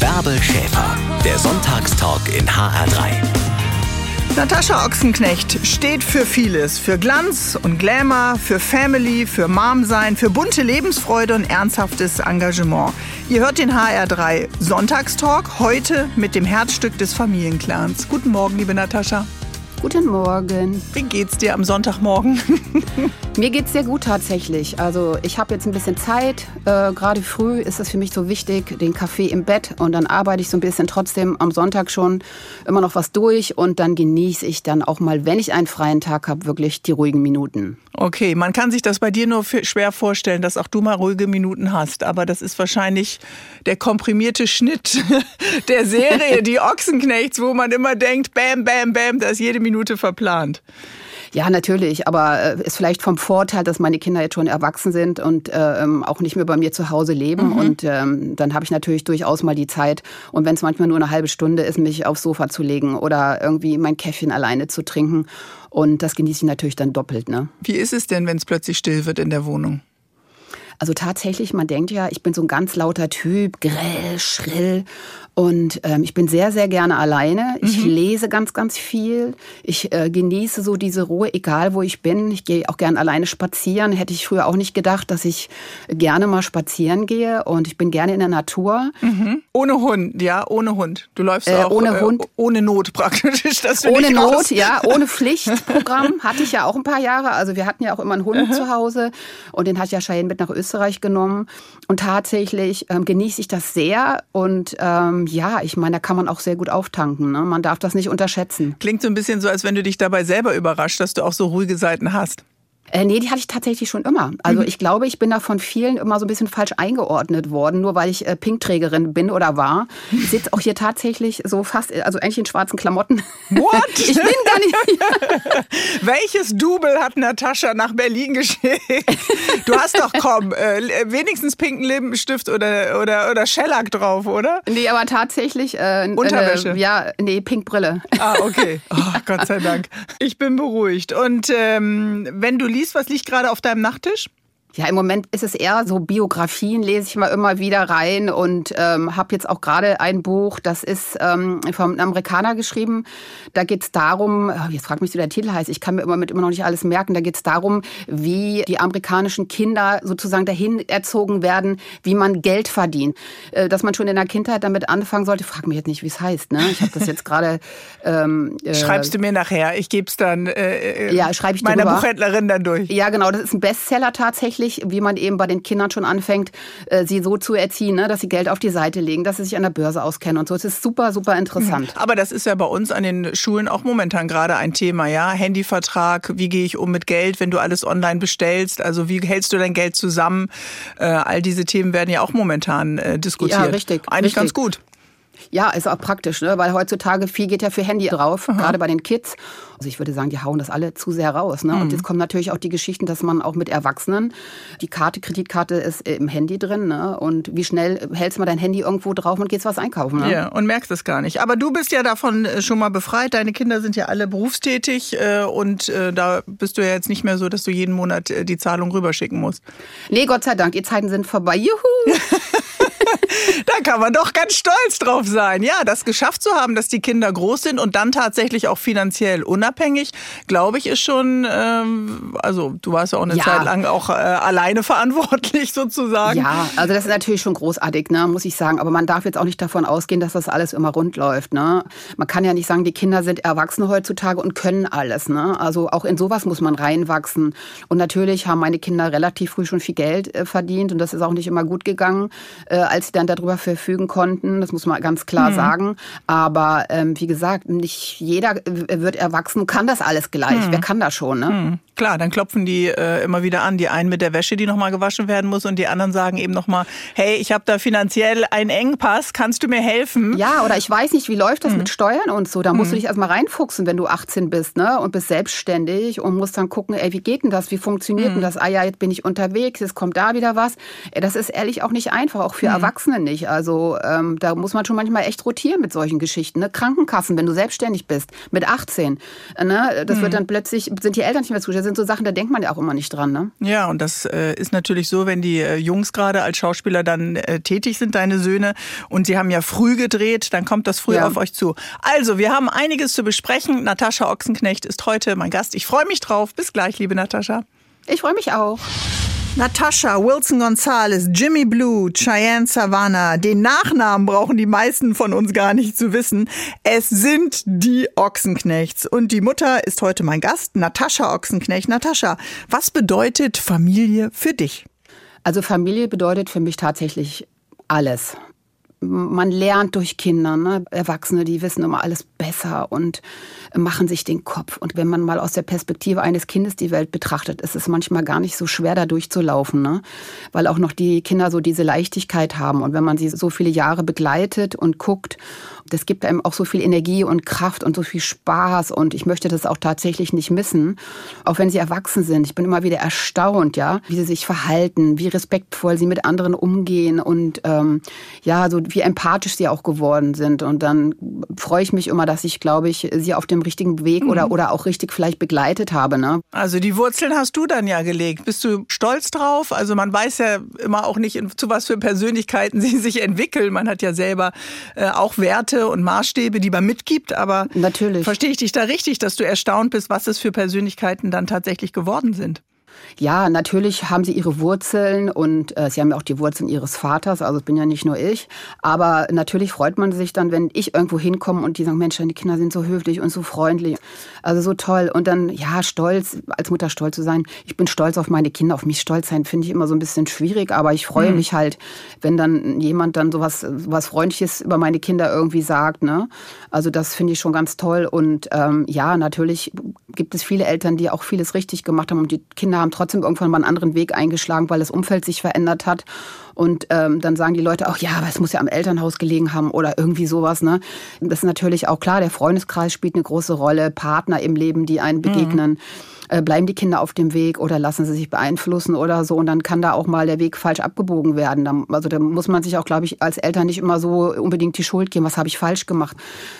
Bärbel Schäfer, der Sonntagstalk in HR3. Natascha Ochsenknecht steht für vieles. Für Glanz und Glamour, für Family, für Mom-Sein, für bunte Lebensfreude und ernsthaftes Engagement. Ihr hört den HR3 Sonntagstalk heute mit dem Herzstück des Familienclans. Guten Morgen, liebe Natascha. Guten Morgen. Wie geht's dir am Sonntagmorgen? Mir geht's sehr gut tatsächlich. Also ich habe jetzt ein bisschen Zeit. Äh, Gerade früh ist es für mich so wichtig, den Kaffee im Bett und dann arbeite ich so ein bisschen trotzdem am Sonntag schon immer noch was durch und dann genieße ich dann auch mal, wenn ich einen freien Tag habe, wirklich die ruhigen Minuten. Okay, man kann sich das bei dir nur schwer vorstellen, dass auch du mal ruhige Minuten hast, aber das ist wahrscheinlich der komprimierte Schnitt der Serie, die Ochsenknechts, wo man immer denkt, bam, bam, bam, da ist jede Minute verplant. Ja, natürlich, aber äh, ist vielleicht vom Vorteil, dass meine Kinder jetzt schon erwachsen sind und äh, ähm, auch nicht mehr bei mir zu Hause leben. Mhm. Und ähm, dann habe ich natürlich durchaus mal die Zeit. Und wenn es manchmal nur eine halbe Stunde ist, mich aufs Sofa zu legen oder irgendwie mein Käffchen alleine zu trinken. Und das genieße ich natürlich dann doppelt. Ne? Wie ist es denn, wenn es plötzlich still wird in der Wohnung? Also tatsächlich, man denkt ja, ich bin so ein ganz lauter Typ, grell, schrill. Und ähm, ich bin sehr, sehr gerne alleine. Ich mhm. lese ganz, ganz viel. Ich äh, genieße so diese Ruhe, egal wo ich bin. Ich gehe auch gerne alleine spazieren. Hätte ich früher auch nicht gedacht, dass ich gerne mal spazieren gehe. Und ich bin gerne in der Natur. Mhm. Ohne Hund, ja, ohne Hund. Du läufst äh, auch ohne äh, Hund. Ohne Not praktisch. Ohne Not, raus. ja, ohne Pflichtprogramm. hatte ich ja auch ein paar Jahre. Also wir hatten ja auch immer einen Hund mhm. zu Hause. Und den hat ja Cheyenne mit nach Österreich genommen. Und tatsächlich ähm, genieße ich das sehr. Und ähm, ja, ich meine, da kann man auch sehr gut auftanken. Ne? Man darf das nicht unterschätzen. Klingt so ein bisschen so, als wenn du dich dabei selber überrascht, dass du auch so ruhige Seiten hast. Äh, nee, die hatte ich tatsächlich schon immer. Also mhm. ich glaube, ich bin da von vielen immer so ein bisschen falsch eingeordnet worden, nur weil ich äh, Pinkträgerin bin oder war. Ich sitze auch hier tatsächlich so fast, also eigentlich in schwarzen Klamotten. What? ich bin gar nicht. Welches Double hat Natascha nach Berlin geschickt? Du hast doch, komm, äh, wenigstens pinken Lippenstift oder, oder, oder Shellac drauf, oder? Nee, aber tatsächlich. Äh, Unterwäsche? Äh, ja, nee, Pinkbrille. Ah, okay. Oh, Gott sei Dank. Ich bin beruhigt. Und ähm, wenn du liest, was liegt gerade auf deinem Nachttisch? Ja, im Moment ist es eher so Biografien, lese ich mal immer wieder rein und ähm, habe jetzt auch gerade ein Buch, das ist ähm, vom Amerikaner geschrieben. Da geht es darum, oh, jetzt frag mich, wie der Titel heißt, ich kann mir im Moment immer noch nicht alles merken, da geht es darum, wie die amerikanischen Kinder sozusagen dahin erzogen werden, wie man Geld verdient. Äh, dass man schon in der Kindheit damit anfangen sollte, frag mich jetzt nicht, wie es heißt. Ne? Ich habe das jetzt gerade... Ähm, äh, Schreibst du mir nachher, ich gebe es dann äh, äh, ja, ich meiner drüber. Buchhändlerin dann durch. Ja, genau, das ist ein Bestseller tatsächlich tatsächlich, wie man eben bei den Kindern schon anfängt, äh, sie so zu erziehen, ne, dass sie Geld auf die Seite legen, dass sie sich an der Börse auskennen und so. Es ist super, super interessant. Aber das ist ja bei uns an den Schulen auch momentan gerade ein Thema, ja. Handyvertrag, wie gehe ich um mit Geld, wenn du alles online bestellst? Also wie hältst du dein Geld zusammen? Äh, all diese Themen werden ja auch momentan äh, diskutiert. Ja, richtig. Eigentlich richtig. ganz gut. Ja, ist auch praktisch, ne? weil heutzutage viel geht ja für Handy drauf, Aha. gerade bei den Kids. Also ich würde sagen, die hauen das alle zu sehr raus. Ne? Mhm. Und jetzt kommen natürlich auch die Geschichten, dass man auch mit Erwachsenen, die Karte, Kreditkarte ist im Handy drin. Ne? Und wie schnell hältst du mal dein Handy irgendwo drauf und gehst was einkaufen? Ne? Ja, und merkst es gar nicht. Aber du bist ja davon äh, schon mal befreit. Deine Kinder sind ja alle berufstätig äh, und äh, da bist du ja jetzt nicht mehr so, dass du jeden Monat die Zahlung rüberschicken musst. Nee, Gott sei Dank, die Zeiten sind vorbei. Juhu! da kann man doch ganz stolz drauf sein. Ja, das geschafft zu haben, dass die Kinder groß sind und dann tatsächlich auch finanziell unabhängig, glaube ich, ist schon, ähm, also du warst ja auch eine ja. Zeit lang auch äh, alleine verantwortlich sozusagen. Ja, also das ist natürlich schon großartig, ne, muss ich sagen. Aber man darf jetzt auch nicht davon ausgehen, dass das alles immer rund läuft. Ne? Man kann ja nicht sagen, die Kinder sind erwachsen heutzutage und können alles. Ne? Also auch in sowas muss man reinwachsen. Und natürlich haben meine Kinder relativ früh schon viel Geld äh, verdient und das ist auch nicht immer gut gegangen, äh, als sie dann darüber verfügen konnten. Das muss man ganz klar mhm. sagen. Aber ähm, wie gesagt, nicht jeder wird erwachsen, kann das alles gleich. Mhm. Wer kann das schon? Ne? Mhm. Klar, dann klopfen die äh, immer wieder an. Die einen mit der Wäsche, die nochmal gewaschen werden muss, und die anderen sagen eben nochmal, hey, ich habe da finanziell einen Engpass, kannst du mir helfen? Ja, oder ich weiß nicht, wie läuft das mhm. mit Steuern und so. Da musst du mhm. dich erstmal reinfuchsen, wenn du 18 bist ne? und bist selbstständig und musst dann gucken, ey, wie geht denn das? Wie funktioniert denn mhm. das? Ah ja, jetzt bin ich unterwegs, jetzt kommt da wieder was. Das ist ehrlich auch nicht einfach, auch für Erwachsene Erwachsene nicht. Also ähm, da muss man schon manchmal echt rotieren mit solchen Geschichten. Ne? Krankenkassen, wenn du selbstständig bist, mit 18. Äh, ne? Das mhm. wird dann plötzlich, sind die Eltern nicht mehr zuständig. Das sind so Sachen, da denkt man ja auch immer nicht dran. Ne? Ja, und das äh, ist natürlich so, wenn die äh, Jungs gerade als Schauspieler dann äh, tätig sind, deine Söhne, und sie haben ja früh gedreht, dann kommt das früh ja. auf euch zu. Also, wir haben einiges zu besprechen. Natascha Ochsenknecht ist heute mein Gast. Ich freue mich drauf. Bis gleich, liebe Natascha. Ich freue mich auch. Natascha, Wilson Gonzalez, Jimmy Blue, Cheyenne Savannah. Den Nachnamen brauchen die meisten von uns gar nicht zu wissen. Es sind die Ochsenknechts. Und die Mutter ist heute mein Gast, Natascha Ochsenknecht. Natascha, was bedeutet Familie für dich? Also Familie bedeutet für mich tatsächlich alles man lernt durch Kinder. Ne? Erwachsene, die wissen immer alles besser und machen sich den Kopf. Und wenn man mal aus der Perspektive eines Kindes die Welt betrachtet, ist es manchmal gar nicht so schwer, da durchzulaufen. Ne? Weil auch noch die Kinder so diese Leichtigkeit haben. Und wenn man sie so viele Jahre begleitet und guckt das gibt einem auch so viel Energie und Kraft und so viel Spaß und ich möchte das auch tatsächlich nicht missen, auch wenn sie erwachsen sind. Ich bin immer wieder erstaunt, ja, wie sie sich verhalten, wie respektvoll sie mit anderen umgehen und ähm, ja, so wie empathisch sie auch geworden sind. Und dann freue ich mich immer, dass ich, glaube ich, sie auf dem richtigen Weg mhm. oder, oder auch richtig vielleicht begleitet habe. Ne? Also die Wurzeln hast du dann ja gelegt. Bist du stolz drauf? Also man weiß ja immer auch nicht, zu was für Persönlichkeiten sie sich entwickeln. Man hat ja selber äh, auch Werte Werte und Maßstäbe, die man mitgibt. Aber Natürlich. verstehe ich dich da richtig, dass du erstaunt bist, was es für Persönlichkeiten dann tatsächlich geworden sind? Ja, natürlich haben sie ihre Wurzeln und äh, sie haben ja auch die Wurzeln ihres Vaters, also es bin ja nicht nur ich. Aber natürlich freut man sich dann, wenn ich irgendwo hinkomme und die sagen, Mensch, deine Kinder sind so höflich und so freundlich, also so toll. Und dann, ja, stolz, als Mutter stolz zu sein. Ich bin stolz auf meine Kinder, auf mich stolz sein, finde ich immer so ein bisschen schwierig, aber ich freue mhm. mich halt, wenn dann jemand dann sowas, sowas Freundliches über meine Kinder irgendwie sagt. Ne? Also das finde ich schon ganz toll. Und ähm, ja, natürlich gibt es viele Eltern, die auch vieles richtig gemacht haben und die Kinder haben trotzdem irgendwann mal einen anderen Weg eingeschlagen, weil das Umfeld sich verändert hat. Und ähm, dann sagen die Leute auch, ja, aber es muss ja am Elternhaus gelegen haben oder irgendwie sowas. Ne? Das ist natürlich auch klar, der Freundeskreis spielt eine große Rolle, Partner im Leben, die einen begegnen. Mhm bleiben die Kinder auf dem Weg oder lassen sie sich beeinflussen oder so und dann kann da auch mal der Weg falsch abgebogen werden. Also da muss man sich auch, glaube ich, als Eltern nicht immer so unbedingt die Schuld geben, was habe ich falsch gemacht.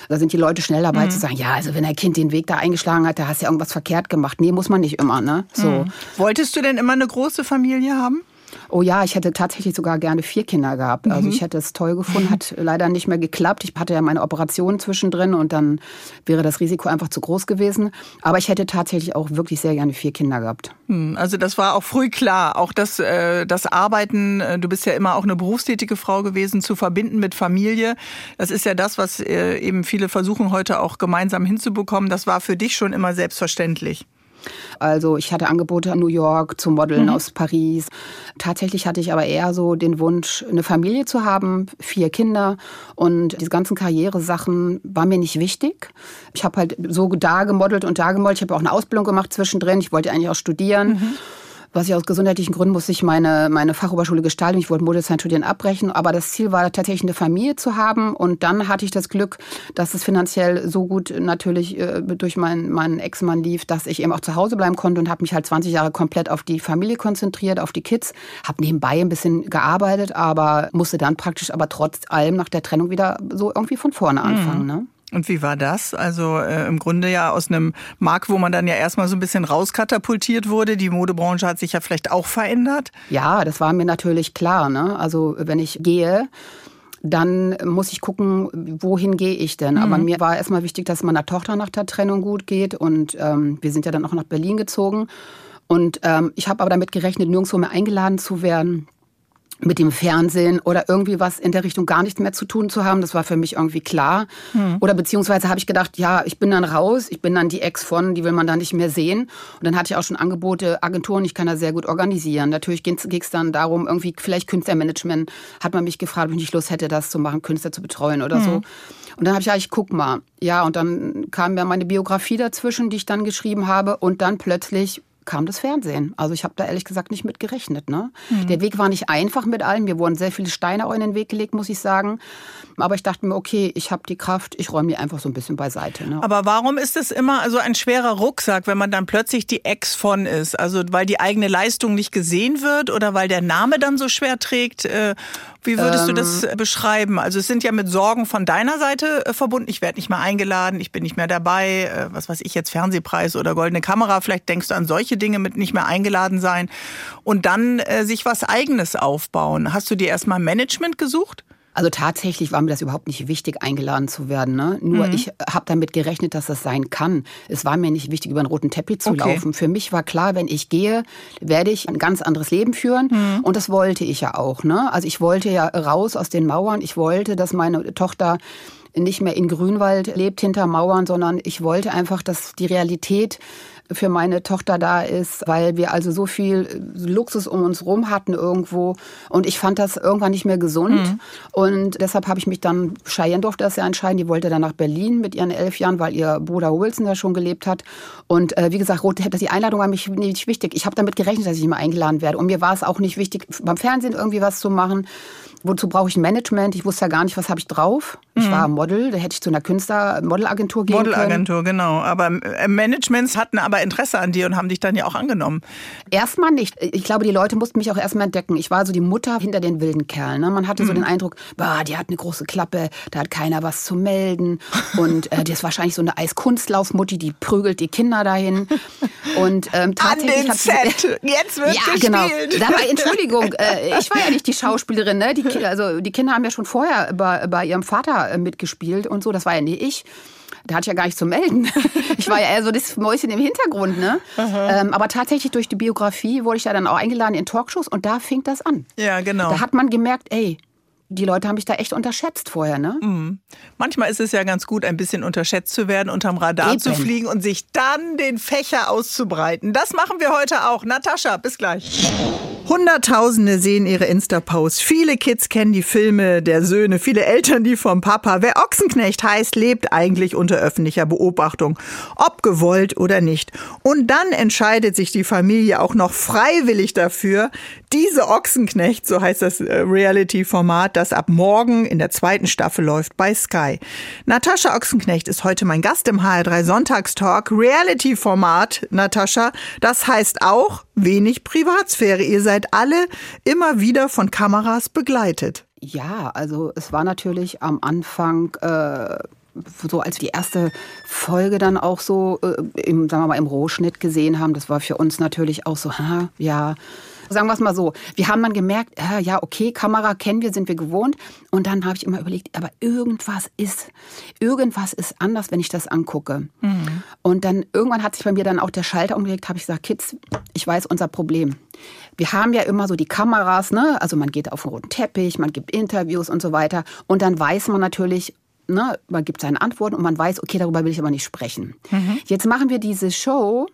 Da sind die Leute schnell dabei mhm. zu sagen, ja, also wenn ein Kind den Weg da eingeschlagen hat, da hast du ja irgendwas verkehrt gemacht. Nee, muss man nicht immer, ne? So. Mhm. Wolltest du denn immer eine große Familie haben? Oh ja, ich hätte tatsächlich sogar gerne vier Kinder gehabt. Also mhm. ich hätte es toll gefunden, hat leider nicht mehr geklappt. Ich hatte ja meine Operation zwischendrin und dann wäre das Risiko einfach zu groß gewesen. Aber ich hätte tatsächlich auch wirklich sehr gerne vier Kinder gehabt. Hm, also das war auch früh klar, auch das, äh, das Arbeiten, äh, du bist ja immer auch eine berufstätige Frau gewesen, zu verbinden mit Familie. Das ist ja das, was äh, eben viele versuchen heute auch gemeinsam hinzubekommen. Das war für dich schon immer selbstverständlich. Also ich hatte Angebote in New York zum Modeln mhm. aus Paris. Tatsächlich hatte ich aber eher so den Wunsch, eine Familie zu haben, vier Kinder und diese ganzen Karrieresachen waren mir nicht wichtig. Ich habe halt so da gemodelt und da gemodelt. Ich habe auch eine Ausbildung gemacht zwischendrin. Ich wollte eigentlich auch studieren. Mhm was ich aus gesundheitlichen Gründen musste ich meine, meine Fachoberschule gestalten. Ich wollte Modedesign studieren abbrechen, aber das Ziel war tatsächlich eine Familie zu haben und dann hatte ich das Glück, dass es finanziell so gut natürlich äh, durch meinen, meinen Ex-Mann lief, dass ich eben auch zu Hause bleiben konnte und habe mich halt 20 Jahre komplett auf die Familie konzentriert, auf die Kids, habe nebenbei ein bisschen gearbeitet, aber musste dann praktisch aber trotz allem nach der Trennung wieder so irgendwie von vorne anfangen. Mhm. Ne? Und wie war das? Also äh, im Grunde ja aus einem Markt, wo man dann ja erstmal so ein bisschen rauskatapultiert wurde. Die Modebranche hat sich ja vielleicht auch verändert. Ja, das war mir natürlich klar. Ne? Also wenn ich gehe, dann muss ich gucken, wohin gehe ich denn. Mhm. Aber mir war erstmal wichtig, dass meiner Tochter nach der Trennung gut geht. Und ähm, wir sind ja dann auch nach Berlin gezogen. Und ähm, ich habe aber damit gerechnet, nirgendwo mehr eingeladen zu werden mit dem Fernsehen oder irgendwie was in der Richtung gar nichts mehr zu tun zu haben. Das war für mich irgendwie klar. Mhm. Oder beziehungsweise habe ich gedacht, ja, ich bin dann raus, ich bin dann die Ex von, die will man dann nicht mehr sehen. Und dann hatte ich auch schon Angebote, Agenturen, ich kann das sehr gut organisieren. Natürlich ging es dann darum, irgendwie vielleicht Künstlermanagement, hat man mich gefragt, ob ich nicht Lust hätte, das zu machen, Künstler zu betreuen oder mhm. so. Und dann habe ich ja, ich guck mal. Ja, und dann kam ja meine Biografie dazwischen, die ich dann geschrieben habe. Und dann plötzlich kam das Fernsehen. Also ich habe da ehrlich gesagt nicht mit gerechnet. Ne? Mhm. Der Weg war nicht einfach mit allem. Mir wurden sehr viele Steine auch in den Weg gelegt, muss ich sagen. Aber ich dachte mir, okay, ich habe die Kraft, ich räume die einfach so ein bisschen beiseite. Ne? Aber warum ist es immer so ein schwerer Rucksack, wenn man dann plötzlich die Ex von ist? Also weil die eigene Leistung nicht gesehen wird oder weil der Name dann so schwer trägt? Äh, wie würdest ähm, du das ähm. beschreiben? Also es sind ja mit Sorgen von deiner Seite äh, verbunden. Ich werde nicht mehr eingeladen, ich bin nicht mehr dabei. Äh, was weiß ich jetzt, Fernsehpreis oder goldene Kamera. Vielleicht denkst du an solche Dinge mit nicht mehr eingeladen sein. Und dann äh, sich was Eigenes aufbauen. Hast du dir erstmal Management gesucht? Also tatsächlich war mir das überhaupt nicht wichtig, eingeladen zu werden. Ne? Nur mhm. ich habe damit gerechnet, dass das sein kann. Es war mir nicht wichtig, über einen roten Teppich zu okay. laufen. Für mich war klar, wenn ich gehe, werde ich ein ganz anderes Leben führen. Mhm. Und das wollte ich ja auch. Ne? Also ich wollte ja raus aus den Mauern. Ich wollte, dass meine Tochter nicht mehr in Grünwald lebt hinter Mauern, sondern ich wollte einfach, dass die Realität für meine Tochter da ist, weil wir also so viel Luxus um uns rum hatten irgendwo. Und ich fand das irgendwann nicht mehr gesund. Mhm. Und deshalb habe ich mich dann, Cheyenne durfte das ja entscheiden, die wollte dann nach Berlin mit ihren elf Jahren, weil ihr Bruder Wilson da schon gelebt hat. Und äh, wie gesagt, die Einladung war mich nicht wichtig. Ich habe damit gerechnet, dass ich immer eingeladen werde. Und mir war es auch nicht wichtig, beim Fernsehen irgendwie was zu machen. Wozu brauche ich ein Management? Ich wusste ja gar nicht, was habe ich drauf. Ich mhm. war Model, da hätte ich zu einer Künstler-Modelagentur gehen Modelagentur, können. genau. Aber äh, Managements hatten aber Interesse an dir und haben dich dann ja auch angenommen. Erstmal nicht. Ich glaube, die Leute mussten mich auch erstmal entdecken. Ich war so die Mutter hinter den wilden Kerlen. Ne? Man hatte mhm. so den Eindruck, bah, die hat eine große Klappe, da hat keiner was zu melden. Und äh, die ist wahrscheinlich so eine Eiskunstlaufmutti, die prügelt die Kinder dahin. Und ähm, tatsächlich an den Set. Jetzt wird ja, gespielt. genau. Da war, Entschuldigung, äh, ich war ja nicht die Schauspielerin. Ne? Die also die Kinder haben ja schon vorher bei, bei ihrem Vater äh, mitgespielt und so. Das war ja nicht ich. Da hatte ich ja gar nicht zu melden. Ich war ja eher so das Mäuschen im Hintergrund, ne? Ähm, aber tatsächlich durch die Biografie wurde ich ja dann auch eingeladen in Talkshows und da fing das an. Ja, genau. Da hat man gemerkt, ey, die Leute haben mich da echt unterschätzt vorher, ne? Mhm. Manchmal ist es ja ganz gut, ein bisschen unterschätzt zu werden, unterm Radar Eben. zu fliegen und sich dann den Fächer auszubreiten. Das machen wir heute auch. Natascha, bis gleich. Hunderttausende sehen ihre Insta-Posts. Viele Kids kennen die Filme der Söhne, viele Eltern die vom Papa. Wer Ochsenknecht heißt, lebt eigentlich unter öffentlicher Beobachtung, ob gewollt oder nicht. Und dann entscheidet sich die Familie auch noch freiwillig dafür, diese Ochsenknecht, so heißt das äh, Reality-Format, das ab morgen in der zweiten Staffel läuft bei Sky. Natascha Ochsenknecht ist heute mein Gast im HR3 Sonntagstalk. Reality-Format, Natascha, das heißt auch wenig Privatsphäre. Ihr seid alle immer wieder von Kameras begleitet. Ja, also es war natürlich am Anfang äh, so als die erste Folge dann auch so äh, im, sagen wir mal, im Rohschnitt gesehen haben, das war für uns natürlich auch so, ha, ja, Sagen wir es mal so. Wir haben dann gemerkt, äh, ja, okay, Kamera kennen wir, sind wir gewohnt. Und dann habe ich immer überlegt, aber irgendwas ist, irgendwas ist anders, wenn ich das angucke. Mhm. Und dann irgendwann hat sich bei mir dann auch der Schalter umgelegt, habe ich gesagt, Kids, ich weiß unser Problem. Wir haben ja immer so die Kameras, ne? Also man geht auf den roten Teppich, man gibt Interviews und so weiter. Und dann weiß man natürlich, Ne, man gibt seine Antworten und man weiß, okay, darüber will ich aber nicht sprechen. Mhm. Jetzt machen wir diese Show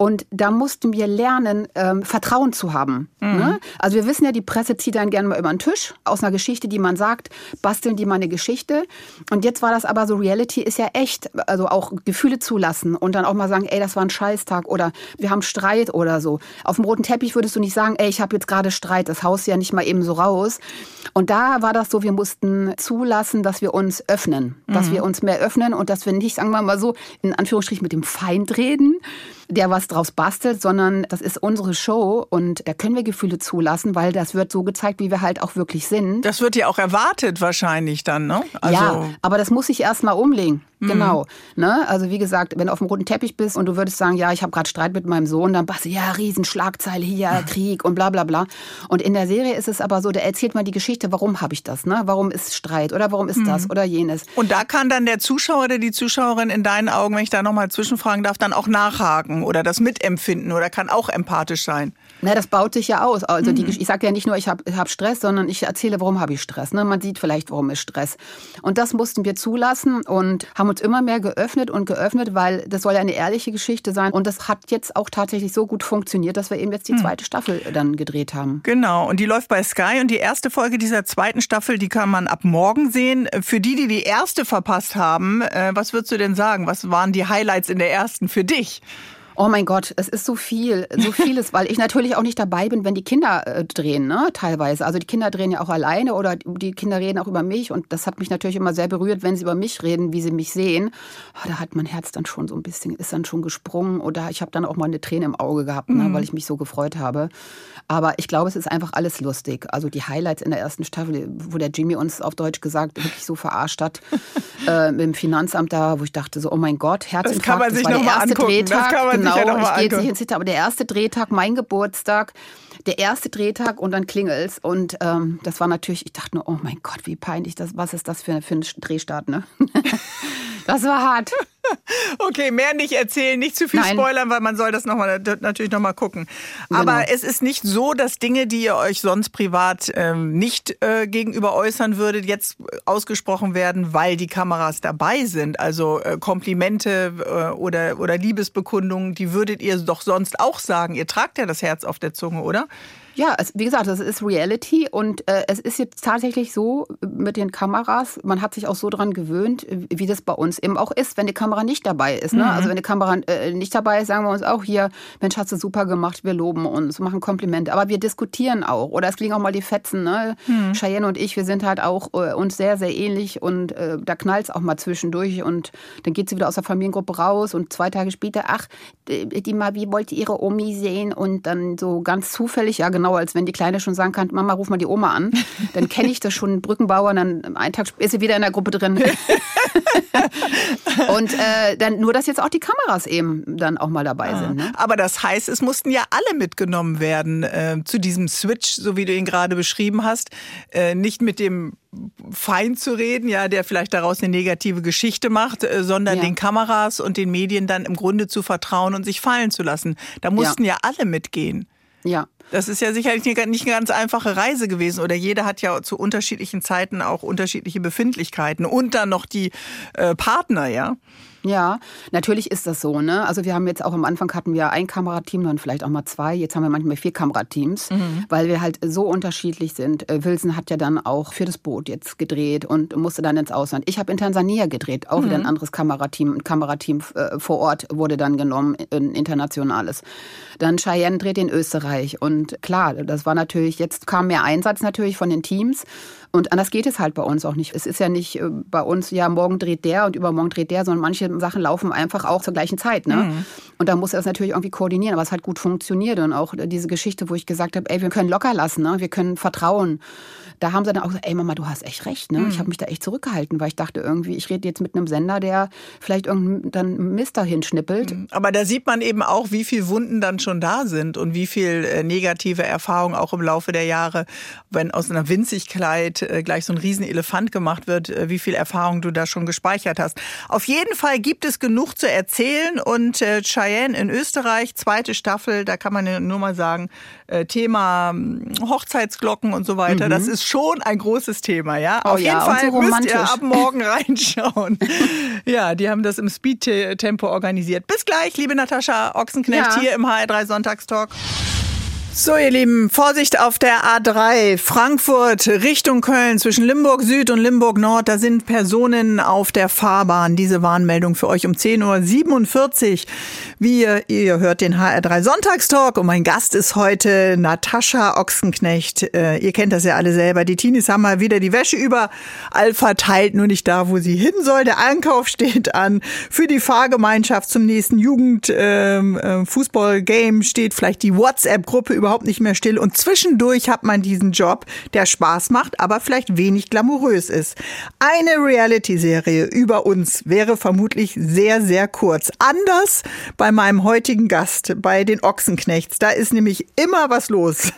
und da mussten wir lernen, ähm, Vertrauen zu haben. Mhm. Ne? Also wir wissen ja, die Presse zieht dann gerne mal über den Tisch aus einer Geschichte, die man sagt, basteln die mal eine Geschichte. Und jetzt war das aber so, Reality ist ja echt, also auch Gefühle zulassen und dann auch mal sagen, ey, das war ein Scheißtag oder wir haben Streit oder so. Auf dem roten Teppich würdest du nicht sagen, ey, ich habe jetzt gerade Streit, das haust ja nicht mal eben so raus. Und da war das so, wir mussten zulassen, dass wir uns öffnen, mhm. dass wir uns mehr öffnen und dass wir nicht, sagen wir mal so, in Anführungsstrichen mit dem Feind reden, der was draus bastelt, sondern das ist unsere Show und da können wir Gefühle zulassen, weil das wird so gezeigt, wie wir halt auch wirklich sind. Das wird ja auch erwartet wahrscheinlich dann, ne? Also ja, aber das muss ich erst mal umlegen. Mhm. Genau. Ne? Also wie gesagt, wenn du auf dem roten Teppich bist und du würdest sagen, ja, ich habe gerade Streit mit meinem Sohn, dann passt ja, Riesenschlagzeile hier, Krieg und bla bla bla. Und in der Serie ist es aber so, da erzählt man die Geschichte, warum habe ich das, ne? Warum ist Streit oder warum ist mhm. das oder jenes. Und da kann dann der Zuschauer oder die Zuschauerin in deinen Augen, wenn ich da nochmal zwischenfragen darf, dann auch nachhaken oder das mitempfinden oder kann auch empathisch sein. Na, das baut sich ja aus. Also die, mhm. ich sage ja nicht nur, ich habe hab Stress, sondern ich erzähle, warum habe ich Stress. Ne? Man sieht vielleicht, warum ist Stress. Und das mussten wir zulassen und haben uns immer mehr geöffnet und geöffnet, weil das soll ja eine ehrliche Geschichte sein. Und das hat jetzt auch tatsächlich so gut funktioniert, dass wir eben jetzt die hm. zweite Staffel dann gedreht haben. Genau. Und die läuft bei Sky. Und die erste Folge dieser zweiten Staffel, die kann man ab morgen sehen. Für die, die die erste verpasst haben, äh, was würdest du denn sagen? Was waren die Highlights in der ersten für dich? Oh mein Gott, es ist so viel, so vieles, weil ich natürlich auch nicht dabei bin, wenn die Kinder äh, drehen, ne, teilweise. Also die Kinder drehen ja auch alleine oder die Kinder reden auch über mich und das hat mich natürlich immer sehr berührt, wenn sie über mich reden, wie sie mich sehen. Oh, da hat mein Herz dann schon so ein bisschen, ist dann schon gesprungen oder ich habe dann auch mal eine Träne im Auge gehabt, ne, mhm. weil ich mich so gefreut habe. Aber ich glaube, es ist einfach alles lustig. Also die Highlights in der ersten Staffel, wo der Jimmy uns auf Deutsch gesagt wirklich so verarscht hat, äh, mit dem Finanzamt da, wo ich dachte so, oh mein Gott, Herzinfarkt, das, kann man sich das war der erste angucken. Drehtag. Das kann man genau, sich ja noch ich gehe jetzt nicht ins Hinter, aber der erste Drehtag, mein Geburtstag, der erste Drehtag und dann klingelt's. Und ähm, das war natürlich, ich dachte nur, oh mein Gott, wie peinlich das, was ist das für, für ein Drehstart, ne? das war hart. Okay, mehr nicht erzählen, nicht zu viel Nein. spoilern, weil man soll das noch mal, natürlich nochmal gucken. Aber genau. es ist nicht so, dass Dinge, die ihr euch sonst privat ähm, nicht äh, gegenüber äußern würdet, jetzt ausgesprochen werden, weil die Kameras dabei sind. Also äh, Komplimente äh, oder, oder Liebesbekundungen, die würdet ihr doch sonst auch sagen. Ihr tragt ja das Herz auf der Zunge, oder? Ja, es, wie gesagt, das ist Reality und äh, es ist jetzt tatsächlich so mit den Kameras, man hat sich auch so dran gewöhnt, wie das bei uns eben auch ist, wenn die Kamera nicht dabei ist. Ne? Mhm. Also wenn die Kamera äh, nicht dabei ist, sagen wir uns auch hier, Mensch, hast du super gemacht, wir loben uns, machen Komplimente. Aber wir diskutieren auch. Oder es klingen auch mal die Fetzen. Ne? Mhm. Cheyenne und ich, wir sind halt auch äh, uns sehr, sehr ähnlich und äh, da knallt es auch mal zwischendurch und dann geht sie wieder aus der Familiengruppe raus und zwei Tage später, ach, die, die Mavi wollte ihre Omi sehen und dann so ganz zufällig, ja genau, genau, als wenn die Kleine schon sagen kann, Mama, ruf mal die Oma an. Dann kenne ich das schon, Brückenbauer, und dann einen Tag ist sie wieder in der Gruppe drin. und äh, dann nur, dass jetzt auch die Kameras eben dann auch mal dabei ah. sind. Ne? Aber das heißt, es mussten ja alle mitgenommen werden äh, zu diesem Switch, so wie du ihn gerade beschrieben hast. Äh, nicht mit dem Feind zu reden, ja, der vielleicht daraus eine negative Geschichte macht, äh, sondern ja. den Kameras und den Medien dann im Grunde zu vertrauen und sich fallen zu lassen. Da mussten ja, ja alle mitgehen. Ja. Das ist ja sicherlich nicht eine ganz einfache Reise gewesen. Oder jeder hat ja zu unterschiedlichen Zeiten auch unterschiedliche Befindlichkeiten. Und dann noch die äh, Partner, ja. Ja, natürlich ist das so. Ne? Also wir haben jetzt auch am Anfang hatten wir ein Kamerateam, dann vielleicht auch mal zwei. Jetzt haben wir manchmal vier Kamerateams, mhm. weil wir halt so unterschiedlich sind. Äh, Wilson hat ja dann auch für das Boot jetzt gedreht und musste dann ins Ausland. Ich habe in Tansania gedreht, auch mhm. wieder ein mhm. anderes Kamerateam. Ein Kamerateam äh, vor Ort wurde dann genommen, ein internationales. Dann Cheyenne dreht in Österreich und klar, das war natürlich, jetzt kam mehr Einsatz natürlich von den Teams. Und anders geht es halt bei uns auch nicht. Es ist ja nicht äh, bei uns, ja, morgen dreht der und übermorgen dreht der, sondern manche Sachen laufen einfach auch zur gleichen Zeit. Ne? Mhm. Und da muss er es natürlich irgendwie koordinieren, aber es hat gut funktioniert. Und auch diese Geschichte, wo ich gesagt habe, ey, wir können locker lassen, ne? wir können vertrauen da haben sie dann auch gesagt, ey Mama, du hast echt recht. Ne? Mhm. Ich habe mich da echt zurückgehalten, weil ich dachte irgendwie, ich rede jetzt mit einem Sender, der vielleicht irgendeinen dann Mist dahin schnippelt. Mhm. Aber da sieht man eben auch, wie viele Wunden dann schon da sind und wie viel äh, negative Erfahrungen auch im Laufe der Jahre, wenn aus einer Winzigkeit äh, gleich so ein Riesenelefant gemacht wird, äh, wie viel Erfahrung du da schon gespeichert hast. Auf jeden Fall gibt es genug zu erzählen und äh, Cheyenne in Österreich, zweite Staffel, da kann man nur mal sagen, äh, Thema hm, Hochzeitsglocken und so weiter, mhm. das ist schon ein großes Thema, ja. Oh, Auf jeden ja, Fall so müsst ihr ab morgen reinschauen. ja, die haben das im Speed-Tempo organisiert. Bis gleich, liebe Natascha Ochsenknecht ja. hier im HR3 Sonntagstalk. So, ihr Lieben, Vorsicht auf der A3 Frankfurt Richtung Köln zwischen Limburg Süd und Limburg Nord. Da sind Personen auf der Fahrbahn. Diese Warnmeldung für euch um 10.47 Uhr. Wir, ihr hört den HR3 Sonntagstalk und mein Gast ist heute Natascha Ochsenknecht. Äh, ihr kennt das ja alle selber. Die Teenies haben mal wieder die Wäsche überall verteilt, nur nicht da, wo sie hin soll. Der Einkauf steht an. Für die Fahrgemeinschaft zum nächsten Jugendfußball-Game ähm, äh, steht vielleicht die WhatsApp-Gruppe überhaupt nicht mehr still. Und zwischendurch hat man diesen Job, der Spaß macht, aber vielleicht wenig glamourös ist. Eine Reality-Serie über uns wäre vermutlich sehr, sehr kurz. Anders bei meinem heutigen Gast, bei den Ochsenknechts. Da ist nämlich immer was los.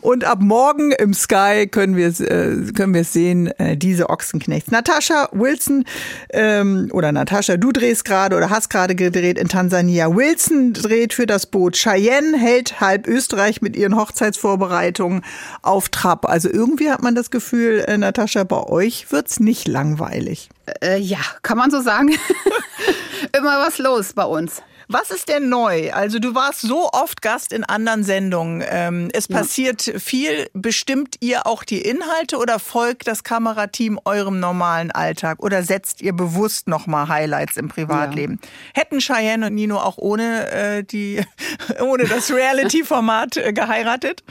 Und ab morgen im Sky können wir es äh, können sehen, äh, diese Ochsenknechts. Natascha Wilson ähm, oder Natascha, du drehst gerade oder hast gerade gedreht in Tansania. Wilson dreht für das Boot. Cheyenne hält halb Österreich mit mit ihren Hochzeitsvorbereitungen auf Trab. Also irgendwie hat man das Gefühl, äh, Natascha, bei euch wird es nicht langweilig. Äh, ja, kann man so sagen. Immer was los bei uns. Was ist denn neu? Also du warst so oft Gast in anderen Sendungen. Ähm, es ja. passiert viel. Bestimmt ihr auch die Inhalte oder folgt das Kamerateam eurem normalen Alltag oder setzt ihr bewusst nochmal Highlights im Privatleben? Ja. Hätten Cheyenne und Nino auch ohne, äh, die, ohne das Reality-Format äh, geheiratet?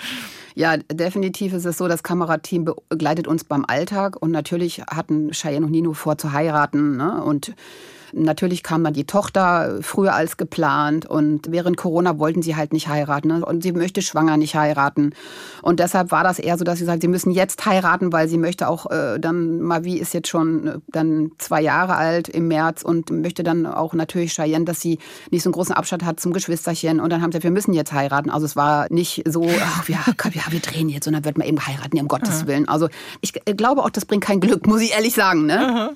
Ja, definitiv ist es so, das Kamerateam begleitet uns beim Alltag und natürlich hatten Cheyenne und Nino vor zu heiraten. Ne? Und Natürlich kam dann die Tochter früher als geplant und während Corona wollten sie halt nicht heiraten ne? und sie möchte schwanger nicht heiraten. Und deshalb war das eher so, dass sie sagt, sie müssen jetzt heiraten, weil sie möchte auch äh, dann, Mavi ist jetzt schon äh, dann zwei Jahre alt im März und möchte dann auch natürlich Cheyenne, dass sie nicht so einen großen Abstand hat zum Geschwisterchen. Und dann haben sie gesagt, wir müssen jetzt heiraten. Also es war nicht so, ach, ja, ja, wir drehen jetzt und dann wird man eben heiraten, um Gottes Willen. Also ich äh, glaube auch, das bringt kein Glück, muss ich ehrlich sagen. Ne?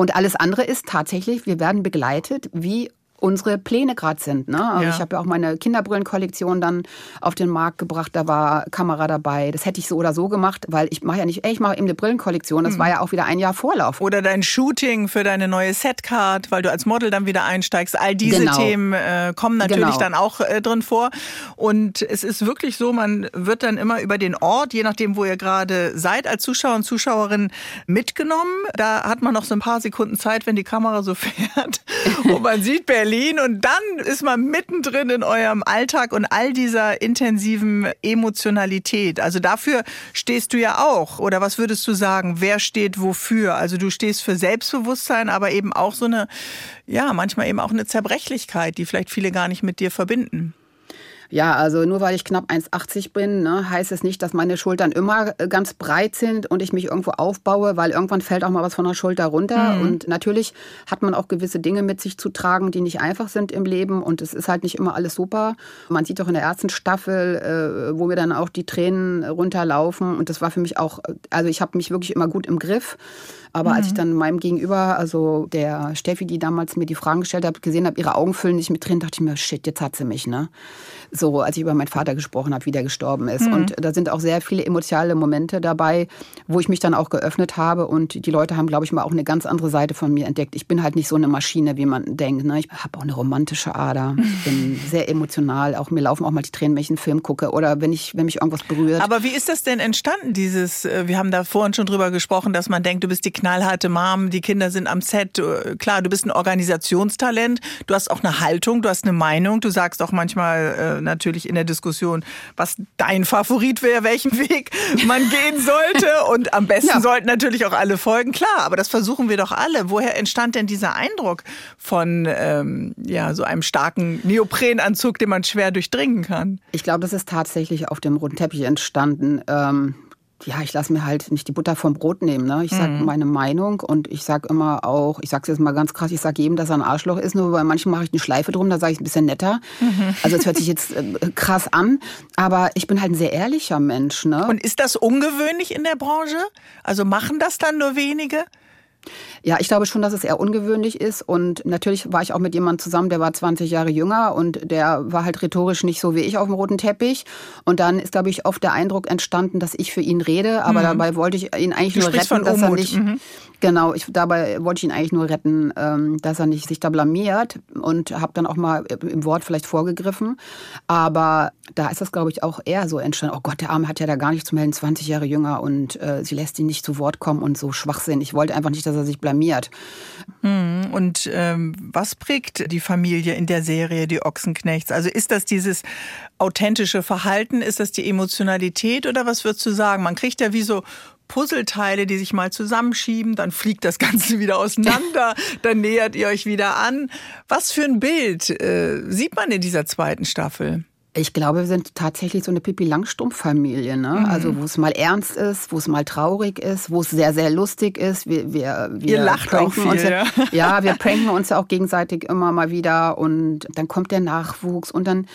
Und alles andere ist tatsächlich, wir werden begleitet wie unsere Pläne gerade sind. Ne? Also ja. Ich habe ja auch meine Kinderbrillenkollektion dann auf den Markt gebracht, da war Kamera dabei. Das hätte ich so oder so gemacht, weil ich mache ja nicht, ey, ich mache eben eine Brillenkollektion. Das mhm. war ja auch wieder ein Jahr Vorlauf. Oder dein Shooting für deine neue Setcard, weil du als Model dann wieder einsteigst. All diese genau. Themen äh, kommen natürlich genau. dann auch äh, drin vor. Und es ist wirklich so, man wird dann immer über den Ort, je nachdem, wo ihr gerade seid, als Zuschauer und Zuschauerin mitgenommen. Da hat man noch so ein paar Sekunden Zeit, wenn die Kamera so fährt. und man sieht Berlin Berlin und dann ist man mittendrin in eurem Alltag und all dieser intensiven Emotionalität. Also dafür stehst du ja auch. Oder was würdest du sagen? Wer steht wofür? Also du stehst für Selbstbewusstsein, aber eben auch so eine, ja, manchmal eben auch eine Zerbrechlichkeit, die vielleicht viele gar nicht mit dir verbinden. Ja, also nur weil ich knapp 1,80 bin, ne, heißt es nicht, dass meine Schultern immer äh, ganz breit sind und ich mich irgendwo aufbaue, weil irgendwann fällt auch mal was von der Schulter runter. Mhm. Und natürlich hat man auch gewisse Dinge mit sich zu tragen, die nicht einfach sind im Leben. Und es ist halt nicht immer alles super. Man sieht auch in der ersten Staffel, äh, wo mir dann auch die Tränen runterlaufen. Und das war für mich auch, also ich habe mich wirklich immer gut im Griff. Aber mhm. als ich mhm. dann meinem Gegenüber, also der Steffi, die damals mir die Fragen gestellt hat, gesehen habe, ihre Augen füllen sich mit Tränen, dachte ich mir, shit, jetzt hat sie mich, ne? So, als ich über meinen Vater gesprochen habe, wie der gestorben ist. Mhm. Und da sind auch sehr viele emotionale Momente dabei, wo ich mich dann auch geöffnet habe. Und die Leute haben, glaube ich, mal auch eine ganz andere Seite von mir entdeckt. Ich bin halt nicht so eine Maschine, wie man denkt. Ne? Ich habe auch eine romantische Ader. Ich bin sehr emotional. Auch mir laufen auch mal die Tränen, wenn ich einen Film gucke oder wenn ich, wenn mich irgendwas berührt. Aber wie ist das denn entstanden, dieses, äh, wir haben da vorhin schon drüber gesprochen, dass man denkt, du bist die knallharte Mom, die Kinder sind am Set. Äh, klar, du bist ein Organisationstalent, du hast auch eine Haltung, du hast eine Meinung, du sagst auch manchmal äh, natürlich in der Diskussion, was dein Favorit wäre, welchen Weg man gehen sollte. Und am besten ja. sollten natürlich auch alle folgen. Klar, aber das versuchen wir doch alle. Woher entstand denn dieser Eindruck von ähm, ja, so einem starken Neoprenanzug, den man schwer durchdringen kann? Ich glaube, das ist tatsächlich auf dem roten Teppich entstanden. Ähm ja, ich lasse mir halt nicht die Butter vom Brot nehmen. Ne? Ich sage mhm. meine Meinung und ich sage immer auch, ich sage es jetzt mal ganz krass, ich sage jedem, dass er ein Arschloch ist, nur bei manchen mache ich eine Schleife drum, da sage ich ein bisschen netter. Mhm. Also es hört sich jetzt äh, krass an, aber ich bin halt ein sehr ehrlicher Mensch. Ne? Und ist das ungewöhnlich in der Branche? Also machen das dann nur wenige? Ja, ich glaube schon, dass es eher ungewöhnlich ist. Und natürlich war ich auch mit jemandem zusammen, der war 20 Jahre jünger und der war halt rhetorisch nicht so wie ich auf dem roten Teppich. Und dann ist, glaube ich, oft der Eindruck entstanden, dass ich für ihn rede. Aber mhm. dabei wollte ich ihn eigentlich du nur retten, dass er nicht. Mhm. Genau, ich, dabei wollte ich ihn eigentlich nur retten, ähm, dass er nicht sich da blamiert und habe dann auch mal im Wort vielleicht vorgegriffen. Aber da ist das, glaube ich, auch eher so entstanden. Oh Gott, der Arme hat ja da gar nichts zu melden, 20 Jahre jünger und äh, sie lässt ihn nicht zu Wort kommen und so Schwachsinn. Ich wollte einfach nicht, dass er sich blamiert. Hm, und ähm, was prägt die Familie in der Serie, die Ochsenknechts? Also ist das dieses authentische Verhalten? Ist das die Emotionalität oder was würdest du sagen? Man kriegt ja wie so Puzzleteile, die sich mal zusammenschieben, dann fliegt das Ganze wieder auseinander, dann nähert ihr euch wieder an. Was für ein Bild äh, sieht man in dieser zweiten Staffel? Ich glaube, wir sind tatsächlich so eine Pippi Langstumpf-Familie, ne? Mhm. Also wo es mal ernst ist, wo es mal traurig ist, wo es sehr, sehr lustig ist. Wir, wir, wir Ihr lacht auch viel, uns ja. ja, wir pranken uns ja auch gegenseitig immer mal wieder und dann kommt der Nachwuchs und dann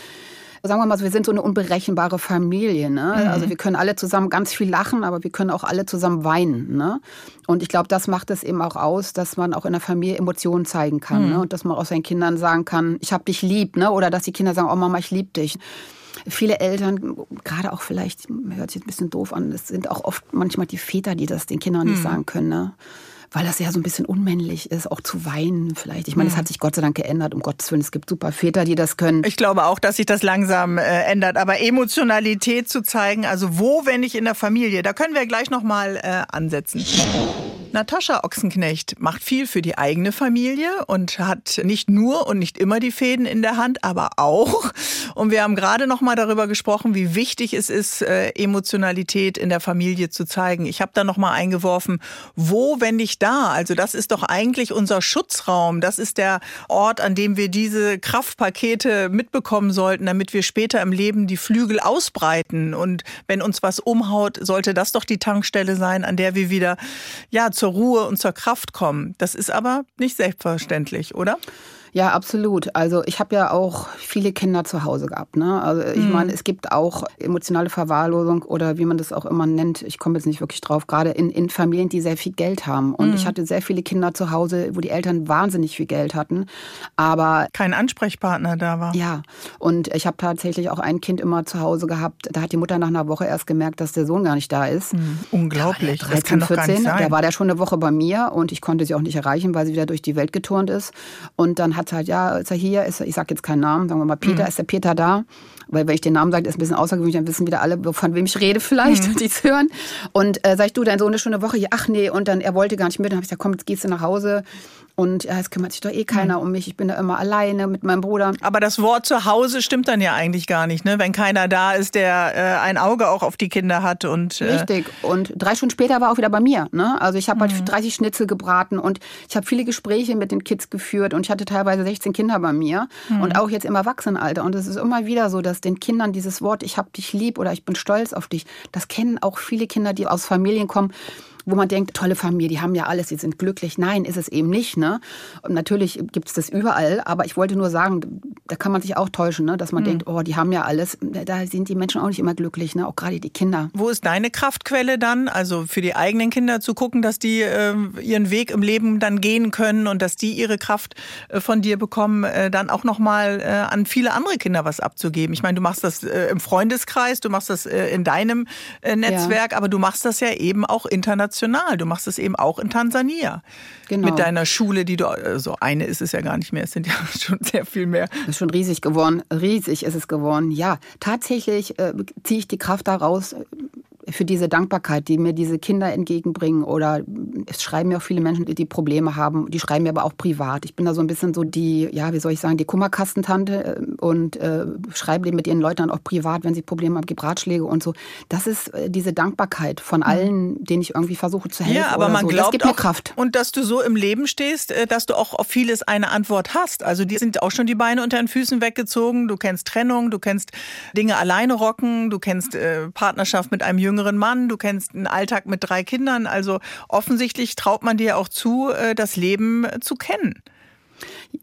sagen wir mal wir sind so eine unberechenbare Familie. Ne? Mhm. Also wir können alle zusammen ganz viel lachen, aber wir können auch alle zusammen weinen. Ne? Und ich glaube, das macht es eben auch aus, dass man auch in der Familie Emotionen zeigen kann. Ne? Mhm. Ne? Und dass man auch seinen Kindern sagen kann, ich habe dich lieb. Ne? Oder dass die Kinder sagen, oh Mama, ich liebe dich viele Eltern, gerade auch vielleicht, hört sich ein bisschen doof an, es sind auch oft manchmal die Väter, die das den Kindern nicht mhm. sagen können. Ne? Weil das ja so ein bisschen unmännlich ist, auch zu weinen vielleicht. Ich meine, es hat sich Gott sei Dank geändert, um Gottes Willen. Es gibt super Väter, die das können. Ich glaube auch, dass sich das langsam äh, ändert. Aber Emotionalität zu zeigen, also wo, wenn nicht in der Familie, da können wir gleich nochmal äh, ansetzen. Natascha Ochsenknecht macht viel für die eigene Familie und hat nicht nur und nicht immer die Fäden in der Hand, aber auch. Und wir haben gerade noch mal darüber gesprochen, wie wichtig es ist, äh, Emotionalität in der Familie zu zeigen. Ich habe da noch mal eingeworfen, wo, wenn nicht da? Also das ist doch eigentlich unser Schutzraum. Das ist der Ort, an dem wir diese Kraftpakete mitbekommen sollten, damit wir später im Leben die Flügel ausbreiten. Und wenn uns was umhaut, sollte das doch die Tankstelle sein, an der wir wieder ja zur Ruhe und zur Kraft kommen. Das ist aber nicht selbstverständlich, oder? Ja, absolut. Also ich habe ja auch viele Kinder zu Hause gehabt. Ne? Also ich mhm. meine, es gibt auch emotionale Verwahrlosung oder wie man das auch immer nennt. Ich komme jetzt nicht wirklich drauf. Gerade in, in Familien, die sehr viel Geld haben. Und mhm. ich hatte sehr viele Kinder zu Hause, wo die Eltern wahnsinnig viel Geld hatten, aber kein Ansprechpartner da war. Ja. Und ich habe tatsächlich auch ein Kind immer zu Hause gehabt. Da hat die Mutter nach einer Woche erst gemerkt, dass der Sohn gar nicht da ist. Mhm. Unglaublich. 13, das kann 14, doch gar nicht sein. Da war der schon eine Woche bei mir und ich konnte sie auch nicht erreichen, weil sie wieder durch die Welt geturnt ist. Und dann hat hat halt, ja, ist er hier, ist er, ich sage jetzt keinen Namen, sagen wir mal Peter, mhm. ist der Peter da? Weil wenn ich den Namen sage, ist ein bisschen außergewöhnlich, dann wissen wieder alle, von wem ich rede vielleicht, mhm. die es hören. Und äh, sag ich, du, dein Sohn ist schon eine Woche hier, ach nee, und dann, er wollte gar nicht mit, dann habe ich gesagt, komm, jetzt gehst du nach Hause. Und ja, es kümmert sich doch eh keiner mhm. um mich. Ich bin da immer alleine mit meinem Bruder. Aber das Wort zu Hause stimmt dann ja eigentlich gar nicht, ne? Wenn keiner da ist, der äh, ein Auge auch auf die Kinder hat und äh richtig. Und drei Stunden später war auch wieder bei mir. Ne? Also ich habe halt mhm. halt 30 Schnitzel gebraten und ich habe viele Gespräche mit den Kids geführt und ich hatte teilweise 16 Kinder bei mir mhm. und auch jetzt im Erwachsenenalter. Und es ist immer wieder so, dass den Kindern dieses Wort "Ich hab dich lieb" oder "Ich bin stolz auf dich", das kennen auch viele Kinder, die aus Familien kommen wo man denkt, tolle Familie, die haben ja alles, die sind glücklich. Nein, ist es eben nicht. Ne? Und natürlich gibt es das überall, aber ich wollte nur sagen, da kann man sich auch täuschen, ne? dass man mhm. denkt, oh, die haben ja alles. Da sind die Menschen auch nicht immer glücklich, ne? auch gerade die Kinder. Wo ist deine Kraftquelle dann? Also für die eigenen Kinder zu gucken, dass die äh, ihren Weg im Leben dann gehen können und dass die ihre Kraft äh, von dir bekommen, äh, dann auch nochmal äh, an viele andere Kinder was abzugeben. Ich meine, du machst das äh, im Freundeskreis, du machst das äh, in deinem äh, Netzwerk, ja. aber du machst das ja eben auch international international. Du machst es eben auch in Tansania. Genau. Mit deiner Schule, die du, so also eine ist es ja gar nicht mehr, es sind ja schon sehr viel mehr. Das ist schon riesig geworden. Riesig ist es geworden. Ja, tatsächlich äh, ziehe ich die Kraft daraus, für diese Dankbarkeit, die mir diese Kinder entgegenbringen. Oder es schreiben mir auch viele Menschen, die Probleme haben. Die schreiben mir aber auch privat. Ich bin da so ein bisschen so die, ja, wie soll ich sagen, die Kummerkastentante äh, und äh, schreibe mit ihren Leuten auch privat, wenn sie Probleme haben, gebe Ratschläge und so. Das ist äh, diese Dankbarkeit von mhm. allen, denen ich irgendwie versuche zu helfen. Ja, aber man so. glaubt das gibt auch, mir Kraft. Und dass du so im Leben stehst, äh, dass du auch auf vieles eine Antwort hast. Also die sind auch schon die Beine unter den Füßen weggezogen. Du kennst Trennung, du kennst Dinge alleine rocken, du kennst äh, Partnerschaft mit einem jüngeren jüngeren Mann, du kennst einen Alltag mit drei Kindern. Also offensichtlich traut man dir auch zu, äh, das Leben zu kennen.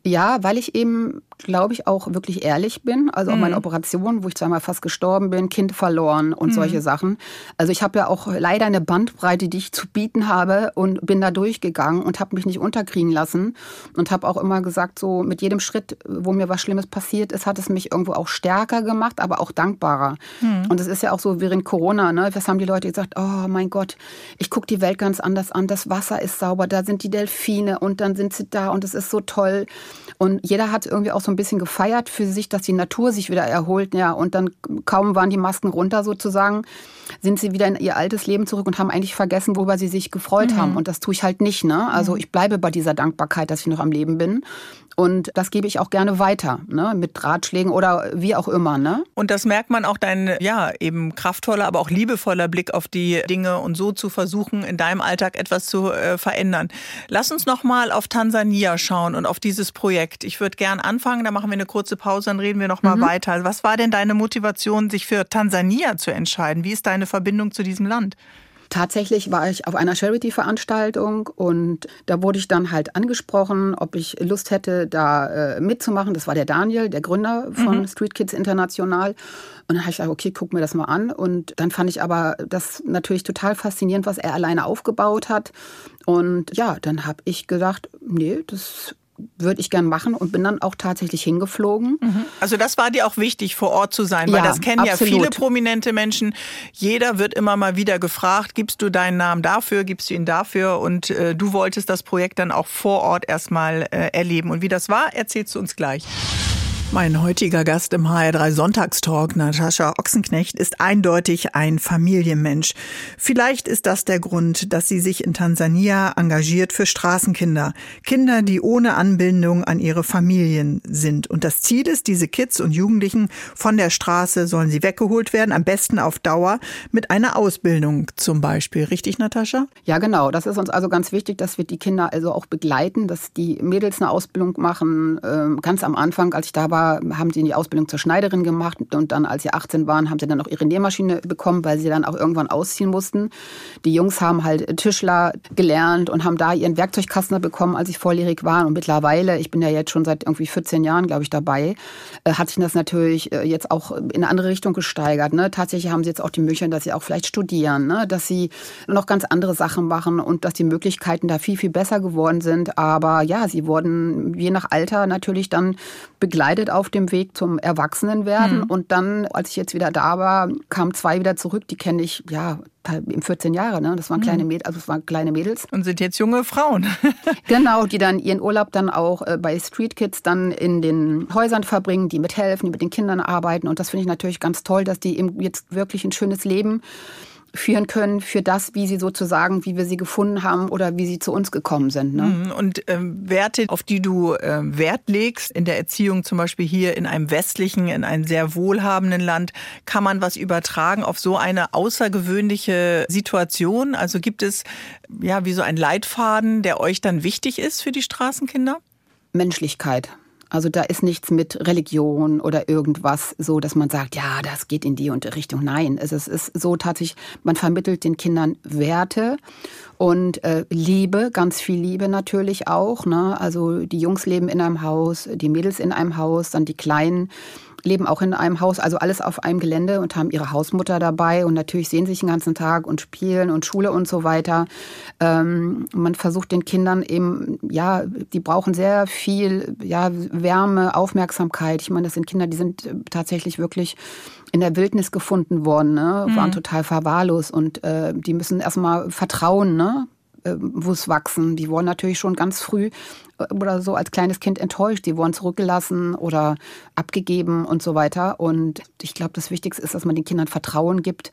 Ja, weil ich eben glaube ich, auch wirklich ehrlich bin. Also auch meine mhm. Operation, wo ich zweimal fast gestorben bin, Kind verloren und mhm. solche Sachen. Also ich habe ja auch leider eine Bandbreite, die ich zu bieten habe und bin da durchgegangen und habe mich nicht unterkriegen lassen und habe auch immer gesagt, so mit jedem Schritt, wo mir was Schlimmes passiert ist, hat es mich irgendwo auch stärker gemacht, aber auch dankbarer. Mhm. Und es ist ja auch so während Corona, ne? Was haben die Leute gesagt? Oh mein Gott, ich gucke die Welt ganz anders an. Das Wasser ist sauber, da sind die Delfine und dann sind sie da und es ist so toll. Und jeder hat irgendwie auch so ein bisschen gefeiert für sich, dass die Natur sich wieder erholt. Ja, und dann kaum waren die Masken runter sozusagen, sind sie wieder in ihr altes Leben zurück und haben eigentlich vergessen, worüber sie sich gefreut mhm. haben. Und das tue ich halt nicht. Ne? Also ich bleibe bei dieser Dankbarkeit, dass ich noch am Leben bin. Und das gebe ich auch gerne weiter, ne? mit Ratschlägen oder wie auch immer. Ne? Und das merkt man auch dein, ja, eben kraftvoller, aber auch liebevoller Blick auf die Dinge und so zu versuchen, in deinem Alltag etwas zu äh, verändern. Lass uns nochmal auf Tansania schauen und auf dieses Projekt. Ich würde gern anfangen, da machen wir eine kurze Pause, dann reden wir nochmal mhm. weiter. Was war denn deine Motivation, sich für Tansania zu entscheiden? Wie ist deine Verbindung zu diesem Land? Tatsächlich war ich auf einer Charity-Veranstaltung und da wurde ich dann halt angesprochen, ob ich Lust hätte, da äh, mitzumachen. Das war der Daniel, der Gründer von mhm. Street Kids International. Und dann habe ich gesagt, okay, guck mir das mal an. Und dann fand ich aber das natürlich total faszinierend, was er alleine aufgebaut hat. Und ja, dann habe ich gedacht, nee, das würde ich gern machen und bin dann auch tatsächlich hingeflogen. Mhm. Also das war dir auch wichtig, vor Ort zu sein, weil Ja, das kennen absolut. ja viele prominente Menschen. Jeder wird immer mal wieder gefragt, gibst du deinen Namen dafür, gibst du ihn dafür und äh, du wolltest das Projekt dann auch vor Ort erstmal äh, erleben. Und wie das war, erzählst du uns gleich. Mein heutiger Gast im HR3 Sonntagstalk, Natascha Ochsenknecht, ist eindeutig ein Familienmensch. Vielleicht ist das der Grund, dass sie sich in Tansania engagiert für Straßenkinder. Kinder, die ohne Anbindung an ihre Familien sind. Und das Ziel ist, diese Kids und Jugendlichen von der Straße sollen sie weggeholt werden, am besten auf Dauer mit einer Ausbildung zum Beispiel. Richtig, Natascha? Ja, genau. Das ist uns also ganz wichtig, dass wir die Kinder also auch begleiten, dass die Mädels eine Ausbildung machen. Ähm, Ganz am Anfang, als ich da war, haben sie die Ausbildung zur Schneiderin gemacht und dann, als sie 18 waren, haben sie dann auch ihre Nähmaschine bekommen, weil sie dann auch irgendwann ausziehen mussten. Die Jungs haben halt Tischler gelernt und haben da ihren Werkzeugkasten bekommen, als ich volljährig war. Und mittlerweile, ich bin ja jetzt schon seit irgendwie 14 Jahren, glaube ich, dabei, äh, hat sich das natürlich äh, jetzt auch in eine andere Richtung gesteigert. Ne? Tatsächlich haben sie jetzt auch die Möglichkeit, dass sie auch vielleicht studieren, ne? dass sie noch ganz andere Sachen machen und dass die Möglichkeiten da viel, viel besser geworden sind. Aber ja, sie wurden je nach Alter natürlich dann begleitet auf dem Weg zum Erwachsenenwerden. Und dann, als ich jetzt wieder da war, kamen zwei wieder zurück, die kenne ich, ja, im 14 Jahre, ne? Das waren kleine Mädels, also es waren kleine Mädels. Und sind jetzt junge Frauen. Genau, die dann ihren Urlaub dann auch äh, bei Street Kids dann in den Häusern verbringen, die mithelfen, die mit den Kindern arbeiten. Und das finde ich natürlich ganz toll, dass die eben jetzt wirklich ein schönes Leben führen können für das, wie sie sozusagen, wie wir sie gefunden haben oder wie sie zu uns gekommen sind. Ne? Und ähm, Werte, auf die du ähm, Wert legst in der Erziehung, zum Beispiel hier in einem westlichen, in einem sehr wohlhabenden Land, kann man was übertragen auf so eine außergewöhnliche Situation? Also gibt es ja wie so einen Leitfaden, der euch dann wichtig ist für die Straßenkinder? Menschlichkeit. Also da ist nichts mit Religion oder irgendwas so, dass man sagt, ja, das geht in die und die Richtung. Nein, es ist, so tatsächlich, man vermittelt den Kindern Werte und äh, Liebe, ganz viel Liebe natürlich auch. Ne? Also die Jungs leben in einem Haus, die Mädels in einem Haus, dann die Kleinen leben auch in einem Haus, also alles auf einem Gelände und haben ihre Hausmutter dabei und natürlich sehen sich den ganzen Tag und spielen und Schule und so weiter. Ähm, man versucht den Kindern eben, ja, die brauchen sehr viel, ja, Wärme, Aufmerksamkeit. Ich meine, das sind Kinder, die sind äh, tatsächlich wirklich in der Wildnis gefunden worden, ne? waren total verwahrlos und äh, die müssen erstmal vertrauen, ne? Äh, wo es wachsen. Die wurden natürlich schon ganz früh äh, oder so als kleines Kind enttäuscht. Die wurden zurückgelassen oder abgegeben und so weiter. Und ich glaube, das Wichtigste ist, dass man den Kindern Vertrauen gibt.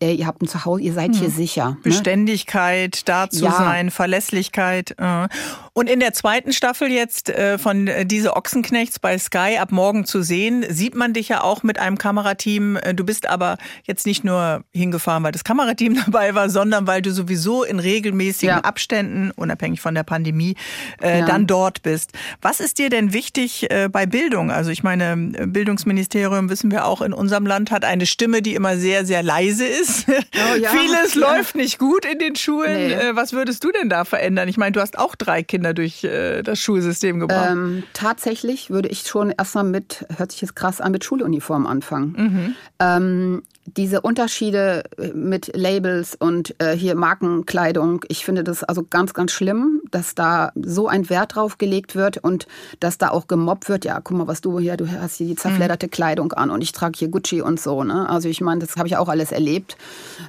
Ey, ihr habt ein Zuhause, ihr seid hier sicher. Ne? Beständigkeit, da zu Ja. sein, Verlässlichkeit. äh. Und in der zweiten Staffel jetzt äh, von äh, Diese Ochsenknechts bei Sky ab morgen zu sehen, sieht man dich ja auch mit einem Kamerateam. Äh, Du bist aber jetzt nicht nur hingefahren, weil das Kamerateam dabei war, sondern weil du sowieso in regelmäßigen Ja. Abständen, unabhängig von der Pandemie, äh, Ja. dann dort bist. Was ist dir denn wichtig äh, bei Bildung? Also ich meine, äh, Bildungsministerium, wissen wir auch, in unserem Land hat eine Stimme, die immer sehr, sehr leise ist. Oh ja, Vieles ja. läuft nicht gut in den Schulen. Nee. Äh, Was würdest du denn da verändern? Ich meine, du hast auch drei Kinder durch äh, das Schulsystem gebracht. Ähm, tatsächlich würde ich schon erstmal mit, hört sich jetzt krass an, mit Schuluniform anfangen. Mhm. Ähm, diese Unterschiede äh, mit Labels und äh, hier Markenkleidung, ich finde das also ganz, ganz schlimm, dass da so ein Wert drauf gelegt wird und dass da auch gemobbt wird. Ja, guck mal, was du hier, du hast hier die zerfledderte Kleidung an und ich trage hier Gucci und so. Ne? Also ich meine, das habe ich auch alles erlebt.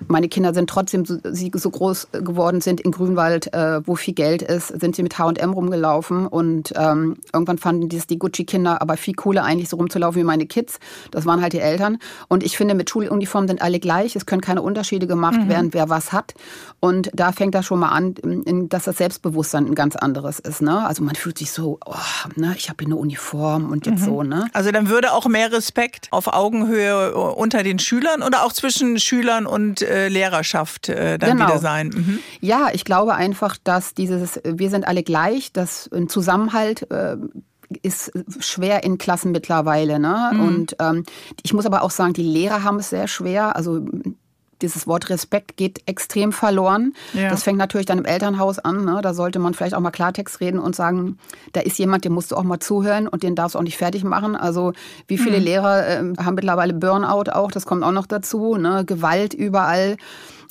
Meine Kinder sind trotzdem, so, sie so groß geworden sind in Grünwald, äh, wo viel Geld ist, sind sie mit H&M rumgelaufen und ähm, irgendwann fanden die, die Gucci-Kinder aber viel cooler eigentlich so rumzulaufen wie meine Kids. Das waren halt die Eltern. Und ich finde, mit Schuluniformen sind alle gleich. Es können keine Unterschiede gemacht werden, wer was hat. Und da fängt das schon mal an, dass das Selbstbewusstsein ein ganz anderes ist. Ne? Also man fühlt sich so, oh, ne, ich habe hier eine Uniform und jetzt so. Ne? also dann würde auch mehr Respekt auf Augenhöhe äh, unter den Schülern oder auch zwischen Schülern und äh, Lehrerschaft äh, dann Genau. wieder sein. Mhm. Ja, ich glaube einfach, dass dieses Wir sind alle gleich, dass ein Zusammenhalt äh, ist schwer in Klassen mittlerweile. Ne? Und ähm, ich muss aber auch sagen, die Lehrer haben es sehr schwer. Also dieses Wort Respekt geht extrem verloren. Ja. Das fängt natürlich dann im Elternhaus an. Ne? Da sollte man vielleicht auch mal Klartext reden und sagen, da ist jemand, dem musst du auch mal zuhören und den darfst du auch nicht fertig machen. Also wie viele mhm. Lehrer äh, haben mittlerweile Burnout auch, das kommt auch noch dazu. Ne? Gewalt überall.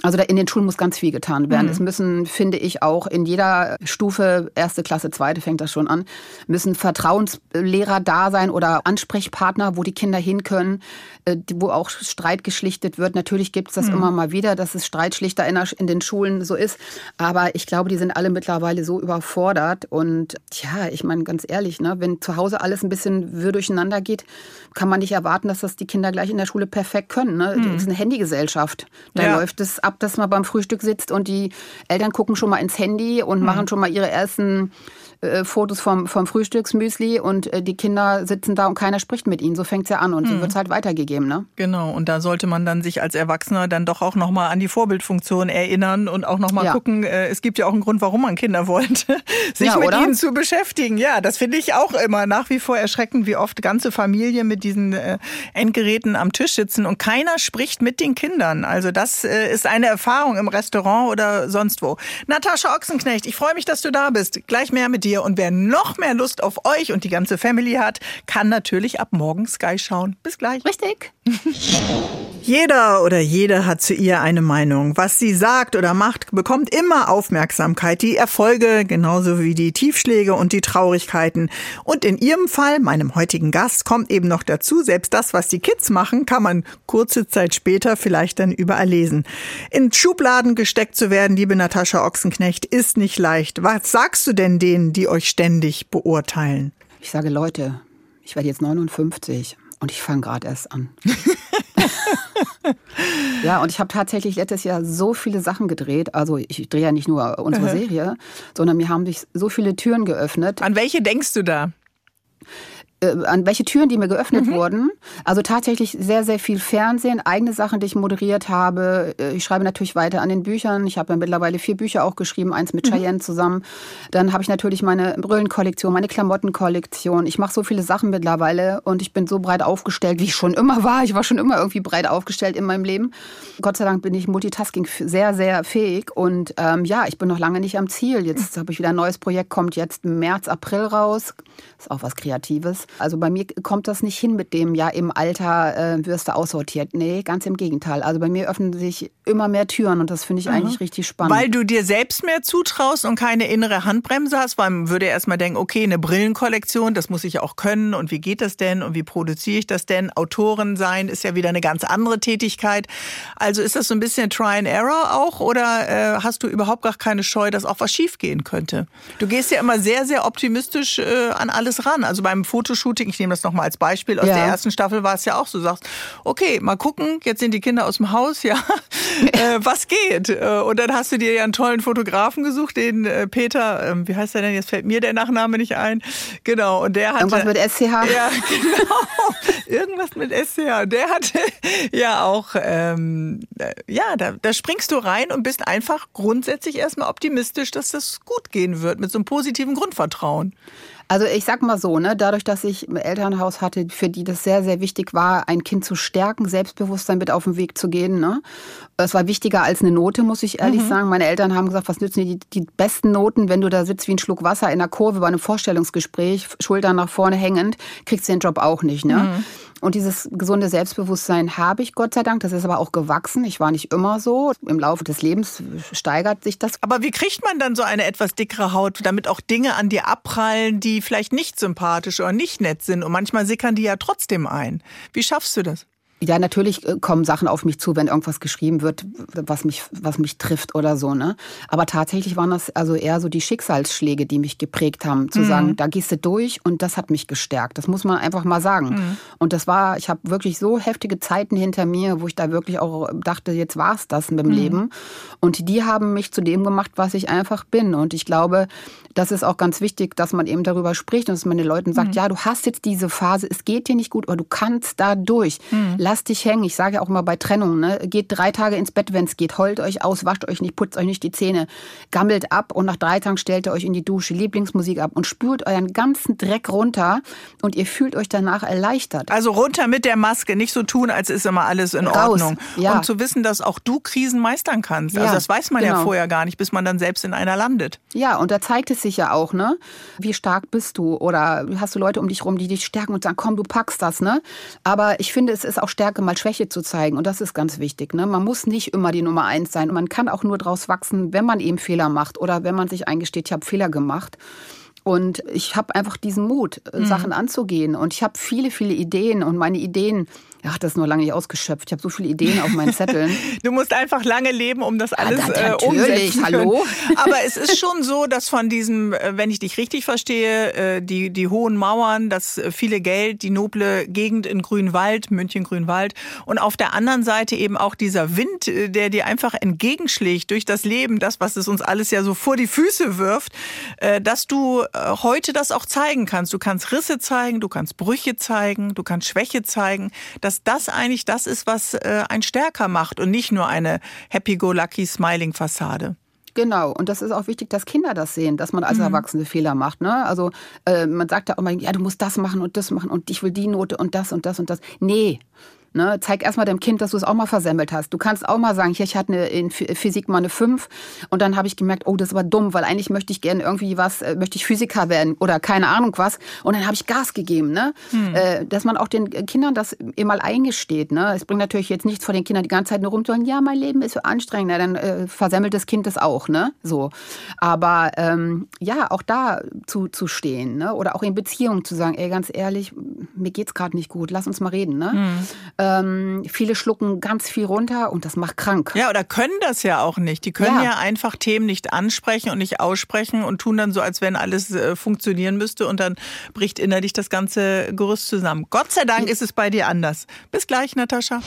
Also in den Schulen muss ganz viel getan werden. Mhm. Es müssen, finde ich, auch in jeder Stufe, erste Klasse, zweite fängt das schon an, müssen Vertrauenslehrer da sein oder Ansprechpartner, wo die Kinder hin können, äh, wo auch Streit geschlichtet wird. Natürlich gibt es das mhm. immer mal wieder, dass es Streitschlichter in, in den Schulen so ist. Aber ich glaube, die sind alle mittlerweile so überfordert. Und ja, ich meine ganz ehrlich, ne, wenn zu Hause alles ein bisschen wirr durcheinander geht, kann man nicht erwarten, dass das die Kinder gleich in der Schule perfekt können. Ne? Mhm. Das ist eine Handygesellschaft. Da ja. läuft es ab, dass man beim Frühstück sitzt und die Eltern gucken schon mal ins Handy und mhm. machen schon mal ihre ersten äh, Fotos vom, vom Frühstücksmüsli und äh, die Kinder sitzen da und keiner spricht mit ihnen. So fängt es ja an und mhm. so wird es halt weitergegeben. Ne? Genau, und da sollte man dann sich als Erwachsener dann doch auch nochmal an die Vorbildfunktion erinnern und auch nochmal ja. gucken, äh, es gibt ja auch einen Grund, warum man Kinder wollte, sich ja, mit oder? ihnen zu beschäftigen. Ja, das finde ich auch immer nach wie vor erschreckend, wie oft ganze Familien mit diesen äh, Endgeräten am Tisch sitzen und keiner spricht mit den Kindern. Also das äh, ist eine Erfahrung im Restaurant oder sonst wo. Natascha Ochsenknecht, ich freue mich, dass du da bist. Gleich mehr mit dir dir. Und wer noch mehr Lust auf euch und die ganze Family hat, kann natürlich ab morgen Sky schauen. Bis gleich. Richtig. Jeder oder jede hat zu ihr eine Meinung. Was sie sagt oder macht, bekommt immer Aufmerksamkeit. Die Erfolge genauso wie die Tiefschläge und die Traurigkeiten. Und in ihrem Fall, meinem heutigen Gast, kommt eben noch dazu, selbst das, was die Kids machen, kann man kurze Zeit später vielleicht dann überall lesen. In Schubladen gesteckt zu werden, liebe Natascha Ochsenknecht, ist nicht leicht. Was sagst du denn denen, die euch ständig beurteilen? Ich sage, Leute, ich werde jetzt 59 und ich fange gerade erst an. ja, und ich habe tatsächlich letztes Jahr so viele Sachen gedreht. Also ich drehe ja nicht nur unsere Serie, sondern mir haben sich so viele Türen geöffnet. An welche denkst du da? Äh, an welche Türen, die mir geöffnet mhm. wurden. Also tatsächlich sehr, sehr viel Fernsehen, eigene Sachen, die ich moderiert habe. Äh, ich schreibe natürlich weiter an den Büchern. Ich habe ja mittlerweile vier Bücher auch geschrieben, eins mit mhm. Cheyenne zusammen. Dann habe ich natürlich meine Brillenkollektion, meine Klamottenkollektion. Ich mache so viele Sachen mittlerweile und ich bin so breit aufgestellt, wie ich schon immer war. Ich war schon immer irgendwie breit aufgestellt in meinem Leben. Gott sei Dank bin ich Multitasking sehr, sehr fähig. Und ähm, ja, ich bin noch lange nicht am Ziel. Jetzt habe ich wieder ein neues Projekt, kommt jetzt März, April raus. Ist auch was Kreatives. Also bei mir kommt das nicht hin mit dem, ja, im Alter äh, wirst du aussortiert. Nee, ganz im Gegenteil. Also bei mir öffnen sich immer mehr Türen und das finde ich Aha. eigentlich richtig spannend. Weil du dir selbst mehr zutraust und keine innere Handbremse hast, weil man würde erstmal denken, okay, eine Brillenkollektion, das muss ich auch können und wie geht das denn und wie produziere ich das denn? Autoren sein ist ja wieder eine ganz andere Tätigkeit. Also ist das so ein bisschen Try and Error auch oder äh, hast du überhaupt gar keine Scheu, dass auch was schiefgehen könnte? Du gehst ja immer sehr, sehr optimistisch äh, an alles ran. Also beim Fotoshooting Shooting, ich nehme das nochmal als Beispiel, aus ja. der ersten Staffel war es ja auch so, du sagst, okay, mal gucken, jetzt sind die Kinder aus dem Haus, ja, äh, was geht? Äh, und dann hast du dir ja einen tollen Fotografen gesucht, den äh, Peter, äh, wie heißt der denn, jetzt fällt mir der Nachname nicht ein, genau, und der hat... Irgendwas mit SCH? Ja, genau, irgendwas mit SCH. Der hatte ja auch, ähm, äh, ja, da, da springst du rein und bist einfach grundsätzlich erstmal optimistisch, dass das gut gehen wird, mit so einem positiven Grundvertrauen. Also ich sag mal so, ne, dadurch, dass ich ein Elternhaus hatte, für die das sehr, sehr wichtig war, ein Kind zu stärken, Selbstbewusstsein mit auf den Weg zu gehen. Ne? Das war wichtiger als eine Note, muss ich ehrlich mhm. sagen. Meine Eltern haben gesagt, was nützen die, die besten Noten, wenn du da sitzt wie ein Schluck Wasser in der Kurve bei einem Vorstellungsgespräch, Schultern nach vorne hängend, kriegst du den Job auch nicht. Ne? Mhm. Und dieses gesunde Selbstbewusstsein habe ich, Gott sei Dank. Das ist aber auch gewachsen. Ich war nicht immer so. Im Laufe des Lebens steigert sich das. Aber wie kriegt man dann so eine etwas dickere Haut, damit auch Dinge an dir abprallen, die vielleicht nicht sympathisch oder nicht nett sind? Und manchmal sickern die ja trotzdem ein. Wie schaffst du das? Ja, natürlich äh, kommen Sachen auf mich zu, wenn irgendwas geschrieben wird, was mich, was mich trifft oder so, ne? Aber tatsächlich waren das also eher so die Schicksalsschläge, die mich geprägt haben, zu mhm. sagen, da gehst du durch und das hat mich gestärkt. Das muss man einfach mal sagen. Mhm. Und das war, ich habe wirklich so heftige Zeiten hinter mir, wo ich da wirklich auch dachte, jetzt war's das mit dem mhm. Leben. Und die haben mich zu dem gemacht, was ich einfach bin. Und ich glaube, das ist auch ganz wichtig, dass man eben darüber spricht und dass man den Leuten sagt, mhm. ja, du hast jetzt diese Phase, es geht dir nicht gut, aber du kannst da durch. Mhm lasst dich hängen. Ich sage ja auch immer bei Trennungen, ne? geht drei Tage ins Bett, wenn es geht. Heult euch aus, wascht euch nicht, putzt euch nicht die Zähne, gammelt ab und nach drei Tagen stellt ihr euch in die Dusche, Lieblingsmusik ab und spürt euren ganzen Dreck runter und ihr fühlt euch danach erleichtert. Also runter mit der Maske, nicht so tun, als ist immer alles in Raus. Ordnung. Ja. Und zu wissen, dass auch du Krisen meistern kannst. Ja, Also das weiß man ja genau. vorher gar nicht, bis man dann selbst in einer landet. Ja, und da zeigt es sich ja auch, ne? Wie stark bist du? Oder hast du Leute um dich rum, die dich stärken und sagen, komm, du packst das, ne? Aber ich finde, es ist auch Stärke, mal Schwäche zu zeigen. Und das ist ganz wichtig, ne? Man muss nicht immer die Nummer eins sein. Und man kann auch nur draus wachsen, wenn man eben Fehler macht oder wenn man sich eingesteht, ich habe Fehler gemacht. Und ich habe einfach diesen Mut, äh, Sachen anzugehen. Und ich habe viele, viele Ideen. Und meine Ideen, ja, das ist nur lange nicht ausgeschöpft. Ich habe so viele Ideen auf meinen Zetteln. Du musst einfach lange leben, um das alles da- äh, natürlich, umsetzen können. hallo? Aber es ist schon so, dass von diesem, äh, wenn ich dich richtig verstehe, äh, die, die hohen Mauern, das äh, viele Geld, die noble Gegend in Grünwald, München Grünwald und auf der anderen Seite eben auch dieser Wind, äh, der dir einfach entgegenschlägt durch das Leben, das, was es uns alles ja so vor die Füße wirft, äh, dass du äh, heute das auch zeigen kannst. Du kannst Risse zeigen, du kannst Brüche zeigen, du kannst Schwäche zeigen, dass das eigentlich das ist, was äh, ein stärker macht und nicht nur eine happy-go-lucky-smiling-Fassade. Genau, und das ist auch wichtig, dass Kinder das sehen, dass man als Mhm. Erwachsene Fehler macht. Ne? Also äh, man sagt ja auch mal, ja, du musst das machen und das machen und ich will die Note und das und das und das. Nee. Ne, zeig erstmal dem Kind, dass du es auch mal versemmelt hast. Du kannst auch mal sagen, hier, ich hatte eine, in Ph- Physik mal eine 5 und dann habe ich gemerkt, oh, das war dumm, weil eigentlich möchte ich gerne irgendwie was, äh, möchte ich Physiker werden oder keine Ahnung was. Und dann habe ich Gas gegeben. Ne? Äh, dass man auch den Kindern das eben mal eingesteht. Ne? Es bringt natürlich jetzt nichts vor den Kindern die ganze Zeit nur rumzuholen, ja, mein Leben ist so anstrengend. Na, dann äh, versemmelt das Kind das auch. Ne? So. Aber ähm, ja, auch da zu, zu stehen. Ne? Oder auch in Beziehungen zu sagen, ey, ganz ehrlich, mir geht's gerade nicht gut, lass uns mal reden. Ne? Ähm, viele schlucken ganz viel runter und das macht krank. Ja, oder können das ja auch nicht. Die können ja, Ja. einfach Themen nicht ansprechen und nicht aussprechen und tun dann so, als wenn alles äh, funktionieren müsste und dann bricht innerlich das ganze Gerüst zusammen. Gott sei Dank ist es bei dir anders. Bis gleich, Natascha.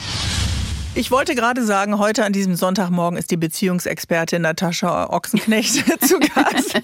Ich wollte gerade sagen, heute an diesem Sonntagmorgen ist die Beziehungsexpertin Natascha Ochsenknecht zu Gast.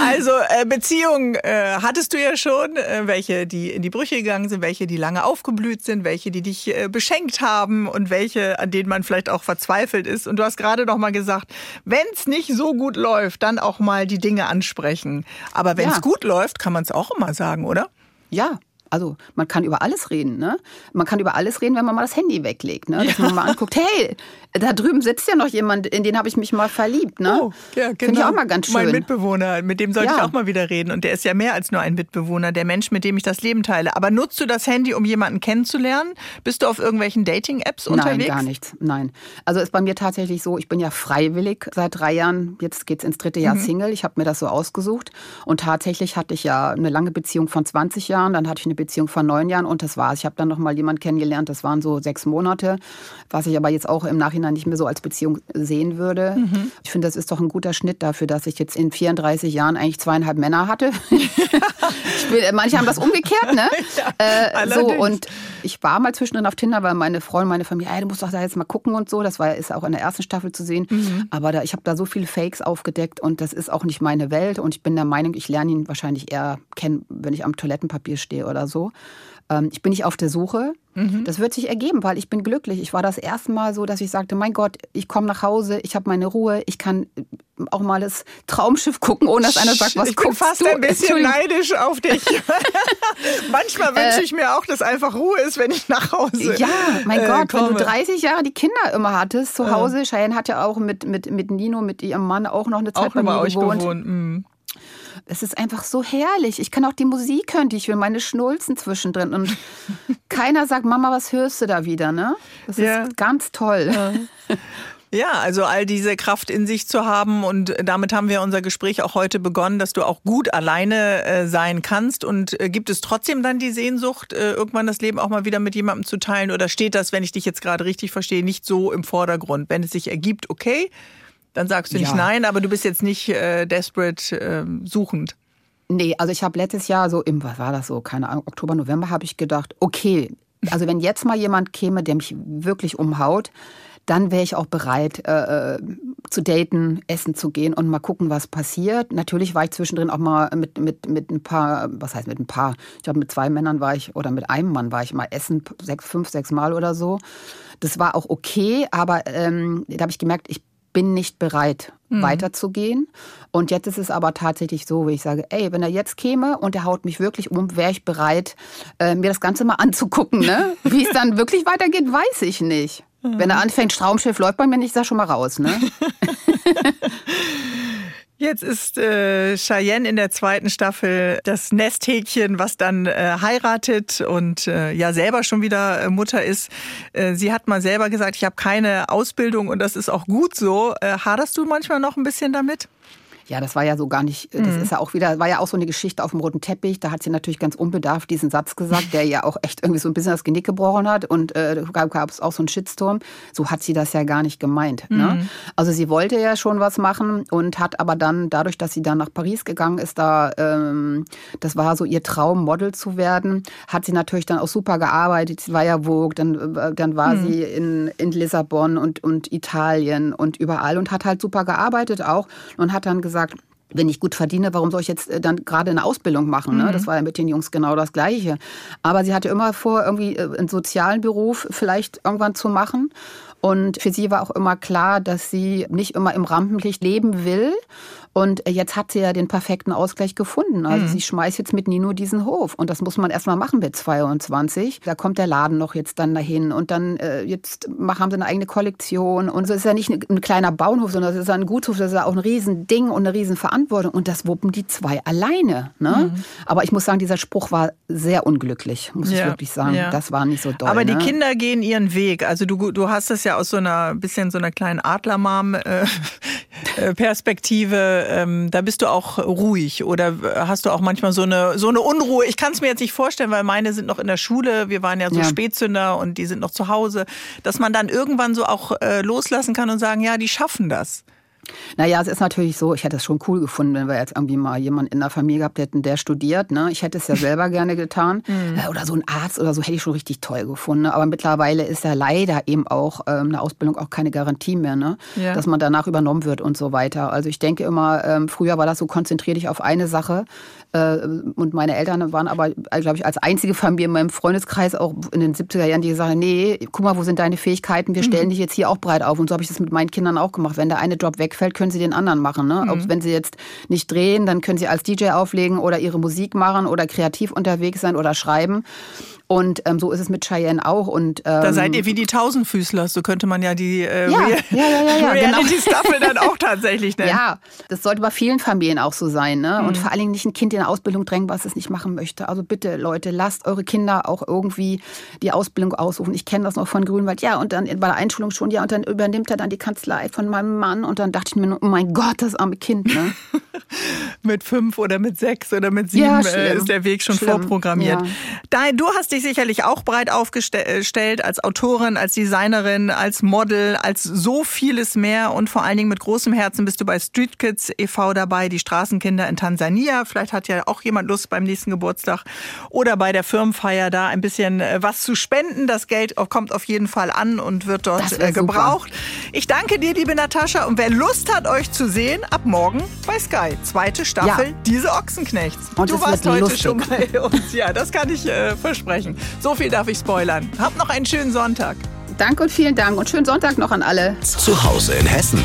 Also äh, Beziehungen äh, hattest du ja schon, äh, welche die in die Brüche gegangen sind, welche die lange aufgeblüht sind, welche die dich äh, beschenkt haben und welche an denen man vielleicht auch verzweifelt ist. Und du hast gerade noch mal gesagt, wenn es nicht so gut läuft, dann auch mal die Dinge ansprechen. Aber wenn es Ja. gut läuft, kann man es auch immer sagen, oder? Ja, also man kann über alles reden, ne? Man kann über alles reden, wenn man mal das Handy weglegt, ne? Dass man mal anguckt, hey, da drüben sitzt ja noch jemand, in den habe ich mich mal verliebt, ne? Oh, ja, genau. Finde ich auch mal ganz schön. Mein Mitbewohner, mit dem sollte ich Ja. auch mal wieder reden. Und der ist ja mehr als nur ein Mitbewohner, der Mensch, mit dem ich das Leben teile. Aber nutzt du das Handy, um jemanden kennenzulernen? Bist du auf irgendwelchen Dating-Apps unterwegs? Nein, gar nichts. Nein. Also ist bei mir tatsächlich so, ich bin ja freiwillig seit drei Jahren, jetzt geht's ins dritte Jahr Mhm. Single. Ich habe mir das so ausgesucht. Und tatsächlich hatte ich ja eine lange Beziehung von 20 Jahren, dann hatte ich eine Beziehung von neun Jahren und das war's. Ich habe dann noch mal jemanden kennengelernt, das waren so sechs Monate, was ich aber jetzt auch im Nachhinein nicht mehr so als Beziehung sehen würde. Mhm. Ich finde, das ist doch ein guter Schnitt dafür, dass ich jetzt in 34 Jahren eigentlich zweieinhalb Männer hatte. bin, manche haben das umgekehrt, ne? äh, so, und ich war mal zwischendrin auf Tinder, weil meine Freundin, meine Familie, ey, du musst doch da jetzt mal gucken und so. Das war ist auch in der ersten Staffel zu sehen. Mhm. Aber da, ich habe da so viele Fakes aufgedeckt und das ist auch nicht meine Welt. Und ich bin der Meinung, ich lerne ihn wahrscheinlich eher kennen, wenn ich am Toilettenpapier stehe oder so. Ähm, ich bin nicht auf der Suche. Mhm. Das wird sich ergeben, weil ich bin glücklich. Ich war das erste Mal so, dass ich sagte, mein Gott, ich komme nach Hause, ich habe meine Ruhe, ich kann auch mal das Traumschiff gucken, ohne dass einer sagt, was ich bin guckst fast du? ein bisschen neidisch auf dich. Manchmal wünsche ich mir auch, dass einfach Ruhe ist, wenn ich nach Hause Äh. Ja, mein äh, Gott, wenn komme. du 30 Jahre die Kinder immer hattest zu Hause. Cheyenne hat ja auch mit, mit, mit Nino, mit ihrem Mann auch noch eine Zeit auch bei mir euch gewohnt. gewohnt. Mhm. Es ist einfach so herrlich. Ich kann auch die Musik hören, die ich will, meine Schnulzen zwischendrin. Und keiner sagt, Mama, was hörst du da wieder, ne? Das Ja. ist ganz toll. Ja, also all diese Kraft in sich zu haben und damit haben wir unser Gespräch auch heute begonnen, dass du auch gut alleine äh, sein kannst und äh, gibt es trotzdem dann die Sehnsucht, äh, irgendwann das Leben auch mal wieder mit jemandem zu teilen oder steht das, wenn ich dich jetzt gerade richtig verstehe, nicht so im Vordergrund? Wenn es sich ergibt, okay, dann sagst du nicht Ja. nein, aber du bist jetzt nicht äh, desperate äh, suchend. Nee, also ich habe letztes Jahr so im, was war das so, keine Ahnung, Oktober, November habe ich gedacht, okay, also wenn jetzt mal jemand käme, der mich wirklich umhaut, dann wäre ich auch bereit äh, äh, zu daten, essen zu gehen und mal gucken, was passiert. Natürlich war ich zwischendrin auch mal mit, mit, mit ein paar, was heißt mit ein paar, ich glaube mit zwei Männern war ich oder mit einem Mann war ich mal essen, sechs, fünf, sechs Mal oder so. Das war auch okay, aber ähm, da habe ich gemerkt, ich bin nicht bereit, mhm. weiterzugehen. Und jetzt ist es aber tatsächlich so, wie ich sage, ey, wenn er jetzt käme und er haut mich wirklich um, wäre ich bereit, äh, mir das Ganze mal anzugucken. Ne? Wie es dann wirklich weitergeht, weiß ich nicht. Mhm. Wenn er anfängt, Traumschiff läuft bei mir nicht, ist er schon mal raus. Ne? Jetzt ist äh, Cheyenne in der zweiten Staffel das Nesthäkchen, was dann äh, heiratet und äh, ja selber schon wieder äh, Mutter ist. Äh, sie hat mal selber gesagt, ich habe keine Ausbildung und das ist auch gut so. Äh, haderst du manchmal noch ein bisschen damit? Ja, das war ja so gar nicht, das mhm. ist ja auch wieder, war ja auch so eine Geschichte auf dem roten Teppich. Da hat sie natürlich ganz unbedarft diesen Satz gesagt, der ja auch echt irgendwie so ein bisschen das Genick gebrochen hat und äh, gab es auch so einen Shitstorm. So hat sie das ja gar nicht gemeint. Ne? Mhm. Ne? Also sie wollte ja schon was machen und hat aber dann, dadurch, dass sie dann nach Paris gegangen ist, da, ähm, das war so ihr Traum, Model zu werden, hat sie natürlich dann auch super gearbeitet. Sie war ja Vogue, dann, äh, dann war mhm. sie in, in Lissabon und, und Italien und überall und hat halt super gearbeitet auch und hat dann gesagt, gesagt, wenn ich gut verdiene, warum soll ich jetzt äh, dann gerade eine Ausbildung machen? Ne? Mhm. Das war ja mit den Jungs genau das Gleiche. Aber sie hatte immer vor, irgendwie äh, einen sozialen Beruf vielleicht irgendwann zu machen. Und für sie war auch immer klar, dass sie nicht immer im Rampenlicht leben will und jetzt hat sie ja den perfekten Ausgleich gefunden. Also mhm. sie schmeißt jetzt mit Nino diesen Hof. Und das muss man erstmal machen mit 22. Da kommt der Laden noch jetzt dann dahin. Und dann äh, jetzt haben sie eine eigene Kollektion. Und es ist ja nicht ein, ein kleiner Bauernhof, sondern es ist ein Gutshof. Das ist ja auch ein Riesending und eine Riesenverantwortung. Und das wuppen die zwei alleine. Ne? Mhm. Aber ich muss sagen, dieser Spruch war sehr unglücklich, muss ja. ich wirklich sagen. Ja. Das war nicht so doll. Aber ne? die Kinder gehen ihren Weg. Also du, du hast das ja aus so einer bisschen so einer kleinen Adlermam-Perspektive äh, ähm, da bist du auch ruhig oder hast du auch manchmal so eine, so eine Unruhe? Ich kann es mir jetzt nicht vorstellen, weil meine sind noch in der Schule, wir waren ja so ja. Spätzünder und die sind noch zu Hause, dass man dann irgendwann so auch äh, loslassen kann und sagen, ja, die schaffen das. Naja, es ist natürlich so, ich hätte es schon cool gefunden, wenn wir jetzt irgendwie mal jemanden in der Familie gehabt hätten, der studiert. Ne? Ich hätte es ja selber gerne getan. Mhm. Äh, oder so ein Arzt oder so hätte ich schon richtig toll gefunden. Ne? Aber mittlerweile ist ja leider eben auch ähm, eine Ausbildung auch keine Garantie mehr, ne? Ja. dass man danach übernommen wird und so weiter. Also ich denke immer, ähm, früher war das so, konzentrier dich auf eine Sache. Äh, und meine Eltern waren aber, äh, glaube ich, als einzige Familie in meinem Freundeskreis auch in den 70er Jahren, die gesagt haben, nee, guck mal, wo sind deine Fähigkeiten? Wir stellen mhm. dich jetzt hier auch breit auf. Und so habe ich das mit meinen Kindern auch gemacht. Wenn der eine Job weg wegfällt, können sie den anderen machen. Ne? Mhm. Ob, wenn sie jetzt nicht drehen, dann können sie als DJ auflegen oder ihre Musik machen oder kreativ unterwegs sein oder schreiben. Und ähm, so ist es mit Cheyenne auch. Und, ähm, da seid ihr wie die Tausendfüßler, so könnte man ja die äh, ja, Real ja, ja, ja, Reality-Staffel genau. dann auch tatsächlich nennen. Ja, das sollte bei vielen Familien auch so sein. Ne? Und mhm. vor allen Dingen nicht ein Kind in eine Ausbildung drängen, was es nicht machen möchte. Also bitte, Leute, lasst eure Kinder auch irgendwie die Ausbildung aussuchen. Ich kenne das noch von Grünwald. Ja, und dann bei der Einschulung schon, ja, und dann übernimmt er dann die Kanzlei von meinem Mann. Und dann dachte ich mir, oh mein Gott, das arme Kind. Ne? mit fünf oder mit sechs oder mit sieben ja, äh, ist der Weg schon schlimm. vorprogrammiert. Ja. Du hast dich sicherlich auch breit aufgestellt als Autorin, als Designerin, als Model, als so vieles mehr und vor allen Dingen mit großem Herzen bist du bei Street Kids e.V. dabei, die Straßenkinder in Tansania. Vielleicht hat ja auch jemand Lust beim nächsten Geburtstag oder bei der Firmenfeier da ein bisschen äh, was zu spenden. Das Geld kommt auf jeden Fall an und wird dort äh, gebraucht. Super. Ich danke dir, liebe Natascha. Und wer Lust hat, euch zu sehen, ab morgen bei Sky. Zweite Staffel, ja. diese Ochsenknechts. Und du warst heute lustig. schon bei uns. Ja, das kann ich äh, versprechen. So viel darf ich spoilern. Habt noch einen schönen Sonntag. Danke und vielen Dank und schönen Sonntag noch an alle. Zu Hause in Hessen.